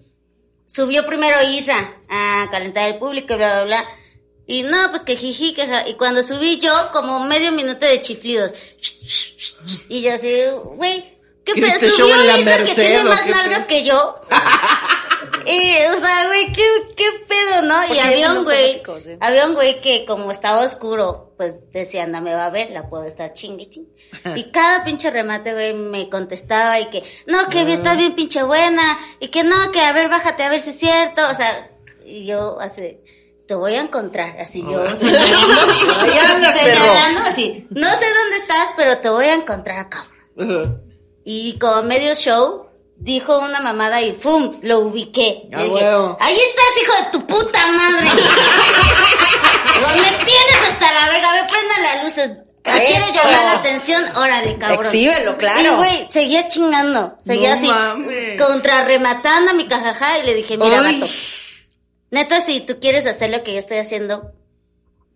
subió primero Isra a calentar el público y bla bla bla. Y no, pues que jiji, que ja- Y cuando subí yo, como medio minuto de chiflidos. *sniffs* Y yo así, güey, ¿qué ¿Qué pedo? este Subió Isra que tiene más nalgas que yo. *laughs* Y, o sea, güey, ¿qué, qué pedo, ¿no? Y había un güey, ¿sí? había un güey que como estaba oscuro, pues decía, anda, me va a ver, la puedo estar chingue, chingue. Y *laughs* cada pinche remate, güey, me contestaba y que, no, que estás bien pinche buena, y que no, que a ver, bájate a ver si es cierto, o sea, y yo así, te voy a encontrar, así yo, *laughs* señalando, así, no sé dónde estás, pero te voy a encontrar, cabrón. Y como medio show, dijo una mamada y ¡fum! Lo ubiqué. Ah, Le dije, ahí estás, hijo de tu puta madre. *laughs* Digo, me tienes hasta la verga, me prendan las luces. ¿Quieres llamar la atención? Órale, cabrón. Exhíbelo, claro. Y güey, seguía chingando. Seguía No así, contrarrematando a mi cajaja y le dije, mira, Ay. vato, neta, si tú quieres hacer lo que yo estoy haciendo,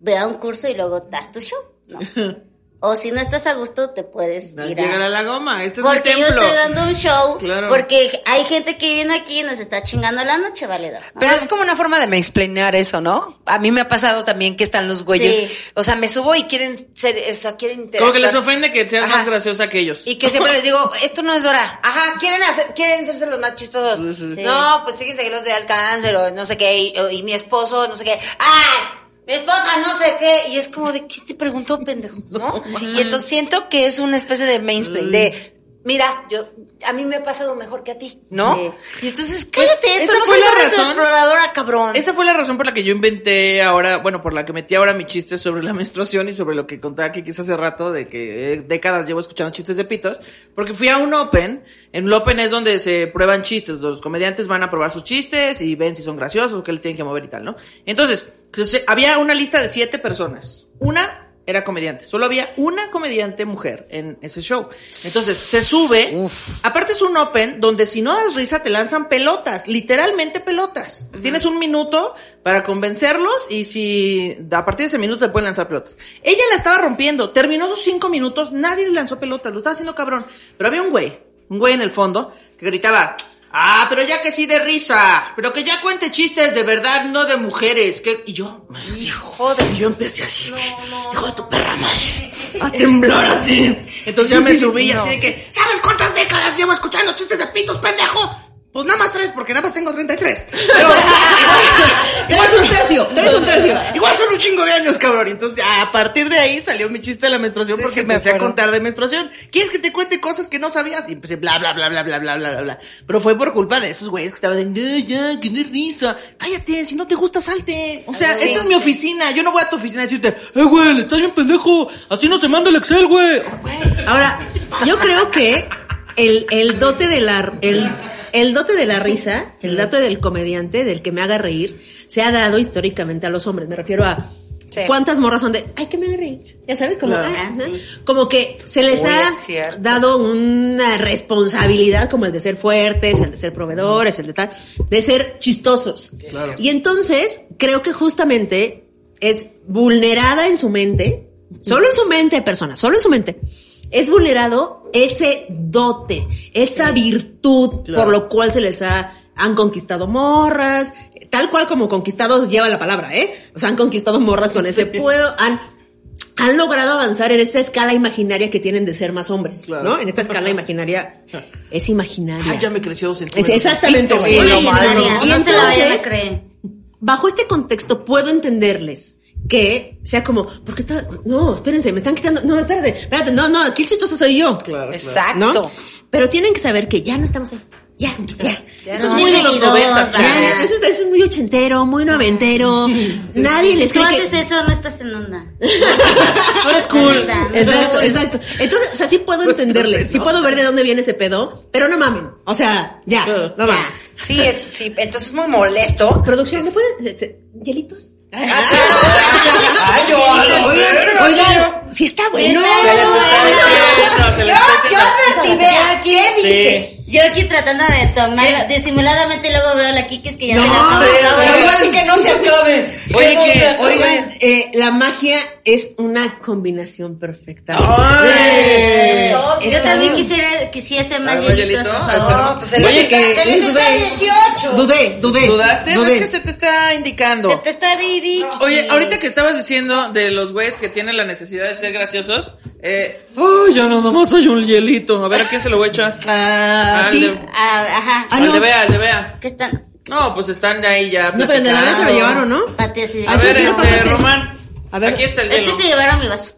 ve a un curso y luego das tu show, ¿no? *laughs* O si no estás a gusto, te puedes ir Llegar a... a la goma. Este es mi Porque yo templo. estoy dando un show, Claro. porque hay gente que viene aquí y nos está chingando la noche, valedor. ¿no? Pero es como una forma de mansplainar eso, ¿no? A mí me ha pasado también que están los güeyes, Sí. o sea, me subo y quieren ser, o sea, quieren interactuar. Como que les ofende que seas Ajá. más graciosa que ellos. Y que siempre les digo, esto no es Dora. Ajá, quieren hacer, quieren hacerse los más chistosos. Sí. No, pues fíjense que no te da el cáncer o no sé qué, y, y mi esposo, no sé qué. ¡Ay! Mi esposa, no sé qué. Y es como de, ¿qué te preguntó, pendejo? ¿No? Y entonces siento que es una especie de mansplain, de, mira, yo, a mí me ha pasado mejor que a ti, ¿no? Sí. Y entonces, cállate, Pues, esto esa no fue soy la razón. exploradora, cabrón. Esa fue la razón por la que yo inventé ahora, bueno, por la que metí ahora mi chiste sobre la *laughs* menstruación y sobre lo que contaba que quise hace rato, de que eh, décadas llevo escuchando chistes de pitos, porque fui a un Open, en un Open es donde se prueban chistes, los comediantes van a probar sus chistes y ven si son graciosos o qué le tienen que mover y tal, ¿no? Entonces, había una lista de siete personas, una era comediante, solo había una comediante mujer en ese show. Entonces, se sube, aparte es un open donde si no das risa te lanzan pelotas, literalmente pelotas. Tienes un minuto para convencerlos y si a partir de ese minuto te pueden lanzar pelotas. Ella la estaba rompiendo, terminó sus cinco minutos, nadie le lanzó pelotas, lo estaba haciendo cabrón. Pero había un güey, un güey en el fondo que gritaba, Ah, pero ya que sí de risa, pero que ya cuente chistes de verdad, no de mujeres. Que... Y yo, Hijo de y yo empecé así, hijo de tu perra madre, a temblar así. Entonces ya me *laughs* subí así de que, ¿sabes cuántas décadas llevo escuchando chistes de pitos, pendejo? Pues nada más tres, porque nada más tengo 33. *laughs* Pero, igual, es un tercio, tres un tercio. Igual son un chingo de años, cabrón. Entonces, a partir de ahí salió mi chiste de la menstruación porque sí, me hacía contar de menstruación. ¿Quieres que te cuente cosas que no sabías? Y empecé bla, bla, bla, bla, bla, bla, bla, bla. bla. Pero fue por culpa de esos güeyes que estaban ya, ya, que no es risa. Cállate, si no te gusta, salte. O sea, esta es mi oficina. Yo no voy a tu oficina a decirte, eh, güey, le estás bien pendejo. Así no se manda el Excel, güey. Ahora, yo creo que el, el dote de la, el el dote de la risa, el dote del comediante, del que me haga reír, se ha dado históricamente a los hombres. Me refiero a Sí. cuántas morras son de, ay, que me haga reír. Ya sabes, como, ah, Ah, ¿no? sí. como que se les Uy, ha dado una responsabilidad como el de ser fuertes, el de ser proveedores, el de tal, de ser chistosos. Y entonces, creo que justamente es vulnerada en su mente, solo en su mente, persona, solo en su mente, es vulnerado ese dote, esa virtud Claro. por lo cual se les ha, han conquistado morras, tal cual como conquistado lleva la palabra, ¿eh? O sea, han conquistado morras con ese puedo, han, han logrado avanzar en esta escala imaginaria que tienen de ser más hombres, Claro. ¿no? En esta escala imaginaria es imaginaria. Ay, ya me creció dos Es centímetros. exactamente, Sí, no no se la bajo este contexto puedo entenderles que sea como, porque está, no, espérense, me están quitando, no, espérate, espérate, no, no, aquí el chistoso soy yo. Claro. Exacto. ¿no? Pero tienen que saber que ya no estamos ahí. ya, ya. Ya Eso es muy de los noventas, eso, es- eso es muy ochentero, muy noventero. *laughs* Nadie les Si tú cree que... haces eso, no estás en onda. *laughs* No eres cool. Exacto, exacto. Entonces, o sea, sí puedo entenderles, sí puedo ver de dónde viene ese pedo, pero no mamen. O sea, ya, no mamen. Sí, sí, entonces es muy molesto. Producción, ¿me pueden... ¿Hielitos? Ay, yo, Oigan, oigan, sí está bueno. No, se le yo, está yo advertí, vea, ¿qué dije? Yo aquí tratando de tomar disimuladamente luego veo a la Kikis que ya No, se la está Oigan, así que no se acabe. Oye, que no que-. Oigan, eh, la magia es una combinación perfecta. Ay. Eh, Yo está- también quisiera, quisiese más ¿Algo hielitos, hielito? por Ay, favor. No, pues se les Oye, está, que se les está dudé. 18. Dudé, dudé. ¿Dudaste? Dudé. Es que se te está indicando. Se te está Didi. Oye, ahorita que estabas diciendo de los güeyes que tienen la necesidad de ser graciosos, eh, ¡ay, ya nada más hay un hielito! A ver, ¿a quién se lo voy a echar? Ah, Al a ti. de- Ah, ajá. Al no. de Bea, al de Bea. ¿Qué están? No, pues están de ahí ya. No, pero el de la vez se lo llevaron, ¿no? ¿A A ver, este? Román. A ver. Aquí está el Es hielo. que se llevaron mi vaso.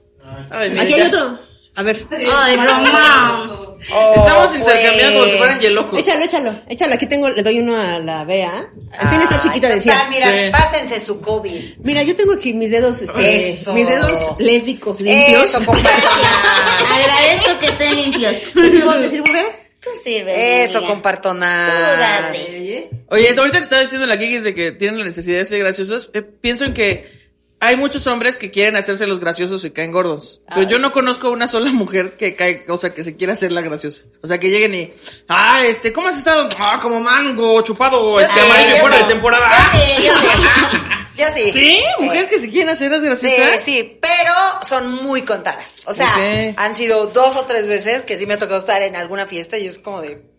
Ay, mira, Aquí hay otro. A ver. Ay, Román. Estamos Oh, intercambiando como si fueran pues. hielocos. Échalo, échalo, échalo. Aquí tengo, le doy uno a la Bea. Al fin está Ay, chiquita, decía. Mira, Sí. pásense su COVID. Mira, yo tengo aquí mis dedos, este, Eso. mis dedos lésbicos limpios. Eso. *laughs* Agradezco que estén limpios. *laughs* ¿Te sirvo, te sirvo, Bea? Tú sirve. Eso, dale. Oye, ahorita que estaba diciendo la Kikis de que tienen la necesidad de ser graciosos, eh, pienso en que hay muchos hombres que quieren hacerse los graciosos y caen gordos. Pero yo no conozco una sola mujer que cae, o sea, que se quiera hacer la graciosa. O sea, que lleguen y, ah, este, ¿cómo has estado? Ah, como mango, chupado, este, sí, amarillo yo fuera sí. de temporada. Yo sí, yo sí. *laughs* Yo sí. ¿Sí? ¿Mujeres que se quieren hacer las Sí, graciosas? sí, pero son muy contadas. O sea, han sido dos o tres veces que sí me ha tocado estar en alguna fiesta y es como de.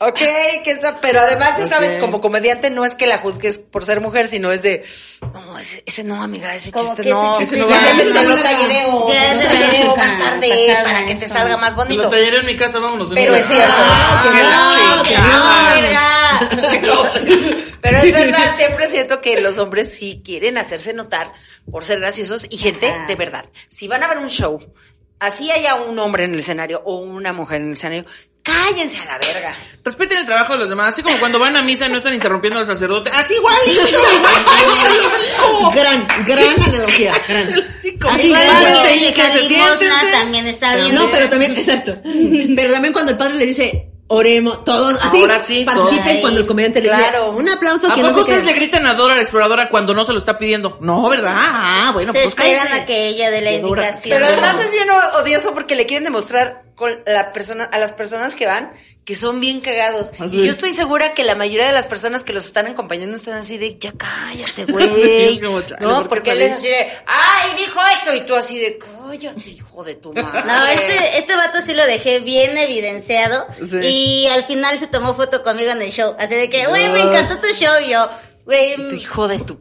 Ok, que está, pero además, ya sabes, como comediante no es que la juzgues por ser mujer, sino es de, no, ese, ese no, amiga, ese Como chiste que ese no, chiste no ya ese te lo tallereo, ya te lo tallereo más tarde para que te salga más bonito. Lo talleré en mi casa, vámonos. de Pero es cierto. No, *laughs* no. Pero es verdad, siempre siento que los hombres sí quieren hacerse notar por ser graciosos y gente Ajá. de verdad. Si van a ver un show, así haya un hombre en el escenario o una mujer en el escenario, cállense a la verga. Respeten el trabajo de los demás, así como cuando van a misa y no están interrumpiendo al sacerdote. Así ¡Igualito! *laughs* igualito. Gran, gran *laughs* analogía. Gran. Así, Igual también está bien. No, pero también, exacto. Pero también cuando el padre le dice, oremos, todos, así, Ahora sí, participen todos. cuando el comediante le Claro. un aplauso ¿A que poco no ustedes le gritan a Dora la exploradora cuando no se lo está pidiendo? No, ¿verdad? Ah, bueno, Se pues esperan a que ella dé la indicación. Pero además es bien o- odioso porque le quieren demostrar con la persona, a las personas que van que son bien cagados. Así y yo es. estoy segura que la mayoría de las personas que los están acompañando están así de, ya cállate, *laughs* güey. Sí, como, chale, ¿por no, porque él es así de, ay, dijo esto. Y tú así de, cállate, hijo de tu madre. No, este, este vato sí lo dejé bien evidenciado. Sí. Y al final se tomó foto conmigo en el show. Así de que, güey, me encantó tu show. Y yo, güey, Tu hijo de tu...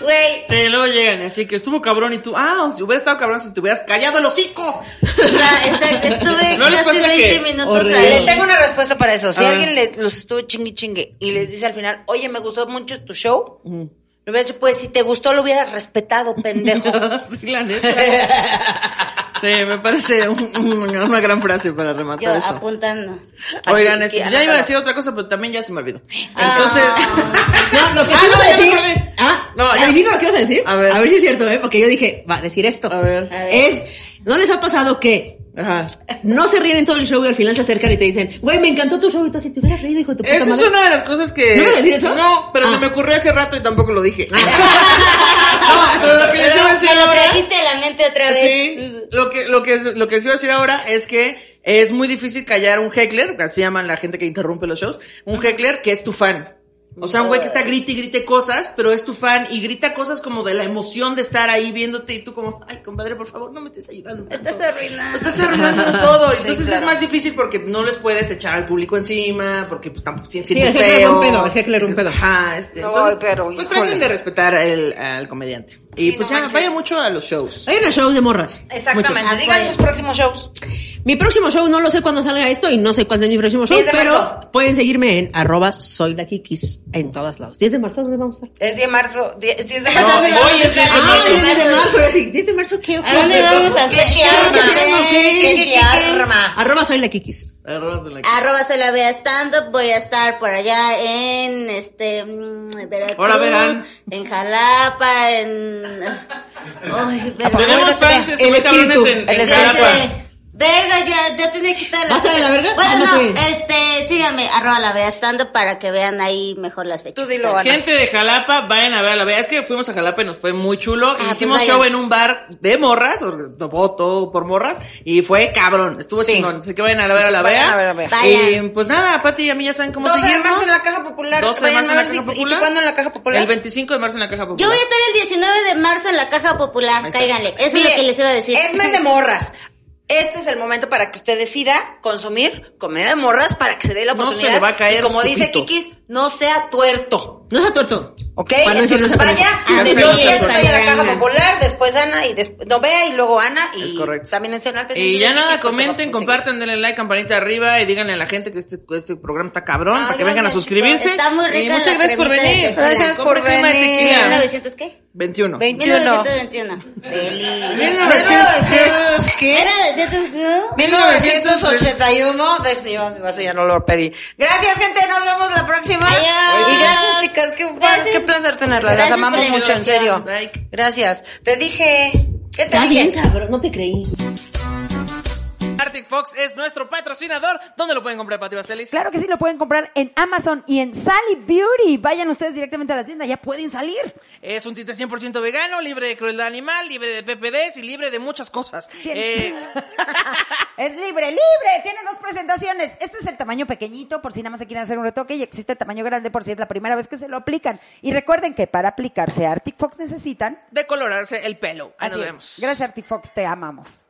güey. Sí, luego llegan, así que estuvo cabrón y tú, ah, si hubiera estado cabrón si te hubieras callado el hocico. O sea, exacto, estuve *laughs* ¿No casi pasa 20 que- minutos ahí. Les tengo una respuesta para eso. Si A ver. alguien les, los estuvo chingue chingue y les dice al final, oye, me gustó mucho tu show, a decir, pues si te gustó lo hubieras respetado, pendejo. *laughs* sí, la neta. *laughs* Sí, me parece un- un- una gran frase para rematar Yo eso. apuntando. Oigan, ya iba a decir otra cosa, pero también ya se me olvidó. Ah. Entonces, *laughs* No, lo que Ah, no, a decir. Ah, No, ya. adivino lo que ibas a decir. A ver. si es cierto, ¿eh? Porque yo dije, va a decir esto. a ver. A ver. Es, ¿no les ha pasado que Ajá. no se ríen en todo el show y al final se acercan y te dicen, güey, me encantó tu show y tú así, te hubieras reído, hijo de tu puta Esa es una de las cosas que... ¿No a decir eso? No, pero Ah. se me ocurrió hace rato y tampoco lo dije. *laughs* no, pero lo que les iba a decir Me lo ahora... trajiste a la mente otra vez. Sí, lo que, lo que, lo que les iba a decir ahora es que es muy difícil callar un heckler, así llaman la gente que interrumpe los shows, un heckler que es tu fan. O sea, un güey que está grite y grite cosas, pero es tu fan y grita cosas como de la emoción de estar ahí viéndote y tú como, ay, compadre, por favor, no me estés ayudando. tanto". Estás arruinando. Estás arruinando *laughs* todo. Sí, Entonces claro. es más difícil porque no les puedes echar al público encima, porque pues tampoco sientes Sí, el feo. era un pedo, el heckler un pedo. Ajá, este. Ay, entonces, pero, pues híjole. traten de respetar el- al comediante. Y Sí, pues no ya, manches. vayan mucho a los shows. Hay unos shows de morras. Exactamente. Muchos. Digan sus próximos shows. Mi próximo show, no lo sé cuándo salga esto y no sé cuándo es mi próximo show, 10 de pero marzo. pueden seguirme en arroba soy la kikis en todos lados. 10 de marzo, ¿dónde vamos a estar? Es 10 de marzo. 10 10 de ¿A marzo. No, hoy a es 10 de estar? Ah, marzo. 10 de marzo, ya sí. 10 de marzo, ¿qué? ¿A dónde vamos a ¿Qué hacer? ¿Qué chiarma? ¿Qué ¿Qué chiarma? Arroba soy la kikis. Arroba soy la Arroba soy la Bea Stand Up, voy a estar por allá en este mm, Veracruz, en Jalapa, en *laughs* ay, Veracruz. Tenemos fans El espíritu. en, El sé. Verga, ya, ya tenía que quitar ¿Va a estar en la verga? Bueno, Ah, no, este, síganme, arroba la Bea Stand Up para que vean ahí mejor las fechas. Tú dilo, Ana. Gente de Jalapa, vayan a ver a la vea. Es que fuimos a Jalapa y nos fue muy chulo. pues Hicimos vayan. show en un bar de morras, o todo, todo por morras, y fue cabrón. Estuvo Sí. chingón. Así que vayan a ver a la Vayan vea. a ver a la Bea. Vayan. Y pues nada, Pati y a mí ya saben cómo 12 de seguirnos. marzo en la Caja Popular. 12 de Vayan marzo en la Caja ¿Y Popular. tú cuándo en la Caja Popular? El 25 de marzo en la Caja Popular. Yo voy a estar el 19 de marzo en la Caja Popular, cáiganle. Eso es lo que les iba a decir. Es mes de morras. Este es el momento para que usted decida consumir comida de morras para que se dé la No se oportunidad. le va a caer y como dice pito. Kikis, no sea tuerto. No sea tuerto. ¿Ok? Para no decir Entonces no se vaya, de sí, estoy en la caja popular, después Ana y después, no vea y luego Ana y Es correcto. también estén al pendiente Y ya nada, comenten, a compartan, denle like, campanita arriba y díganle a la gente que este, este programa está cabrón, para que vengan a suscribirse. Está muy Y rica muchas la gracias por venir. Gracias por venir. tequila. 1900 qué? 21. 21. 1921. Deli. 1900, ¿qué? 1900 qué? 1981. De ese yo mi vaso ya no lo pedí. Gracias, gente. Nos vemos la próxima. Adiós. Y gracias, chicas. Qué, Gracias. qué placer tenerlas. Las amamos mucho, en serio. Bye. Gracias. Te dije. ¿Qué te Está dije? bien, sabro, no te creí. Arctic Fox es nuestro patrocinador. ¿Dónde lo pueden comprar, Pati Vaselis? Claro que sí, lo pueden comprar en Amazon y en Sally Beauty. Vayan ustedes directamente a la tienda, ya pueden salir. Es un tinte 100% vegano, libre de crueldad animal, libre de PPDs y libre de muchas cosas. Eh, *laughs* es libre, libre. Tiene dos presentaciones. Este es el tamaño pequeñito por si nada más se quieren hacer un retoque y existe el tamaño grande por si es la primera vez que se lo aplican. Y recuerden que para aplicarse Arctic Fox necesitan. decolorarse el pelo. Ahí Así nos es. vemos. Gracias Arctic Fox, te amamos.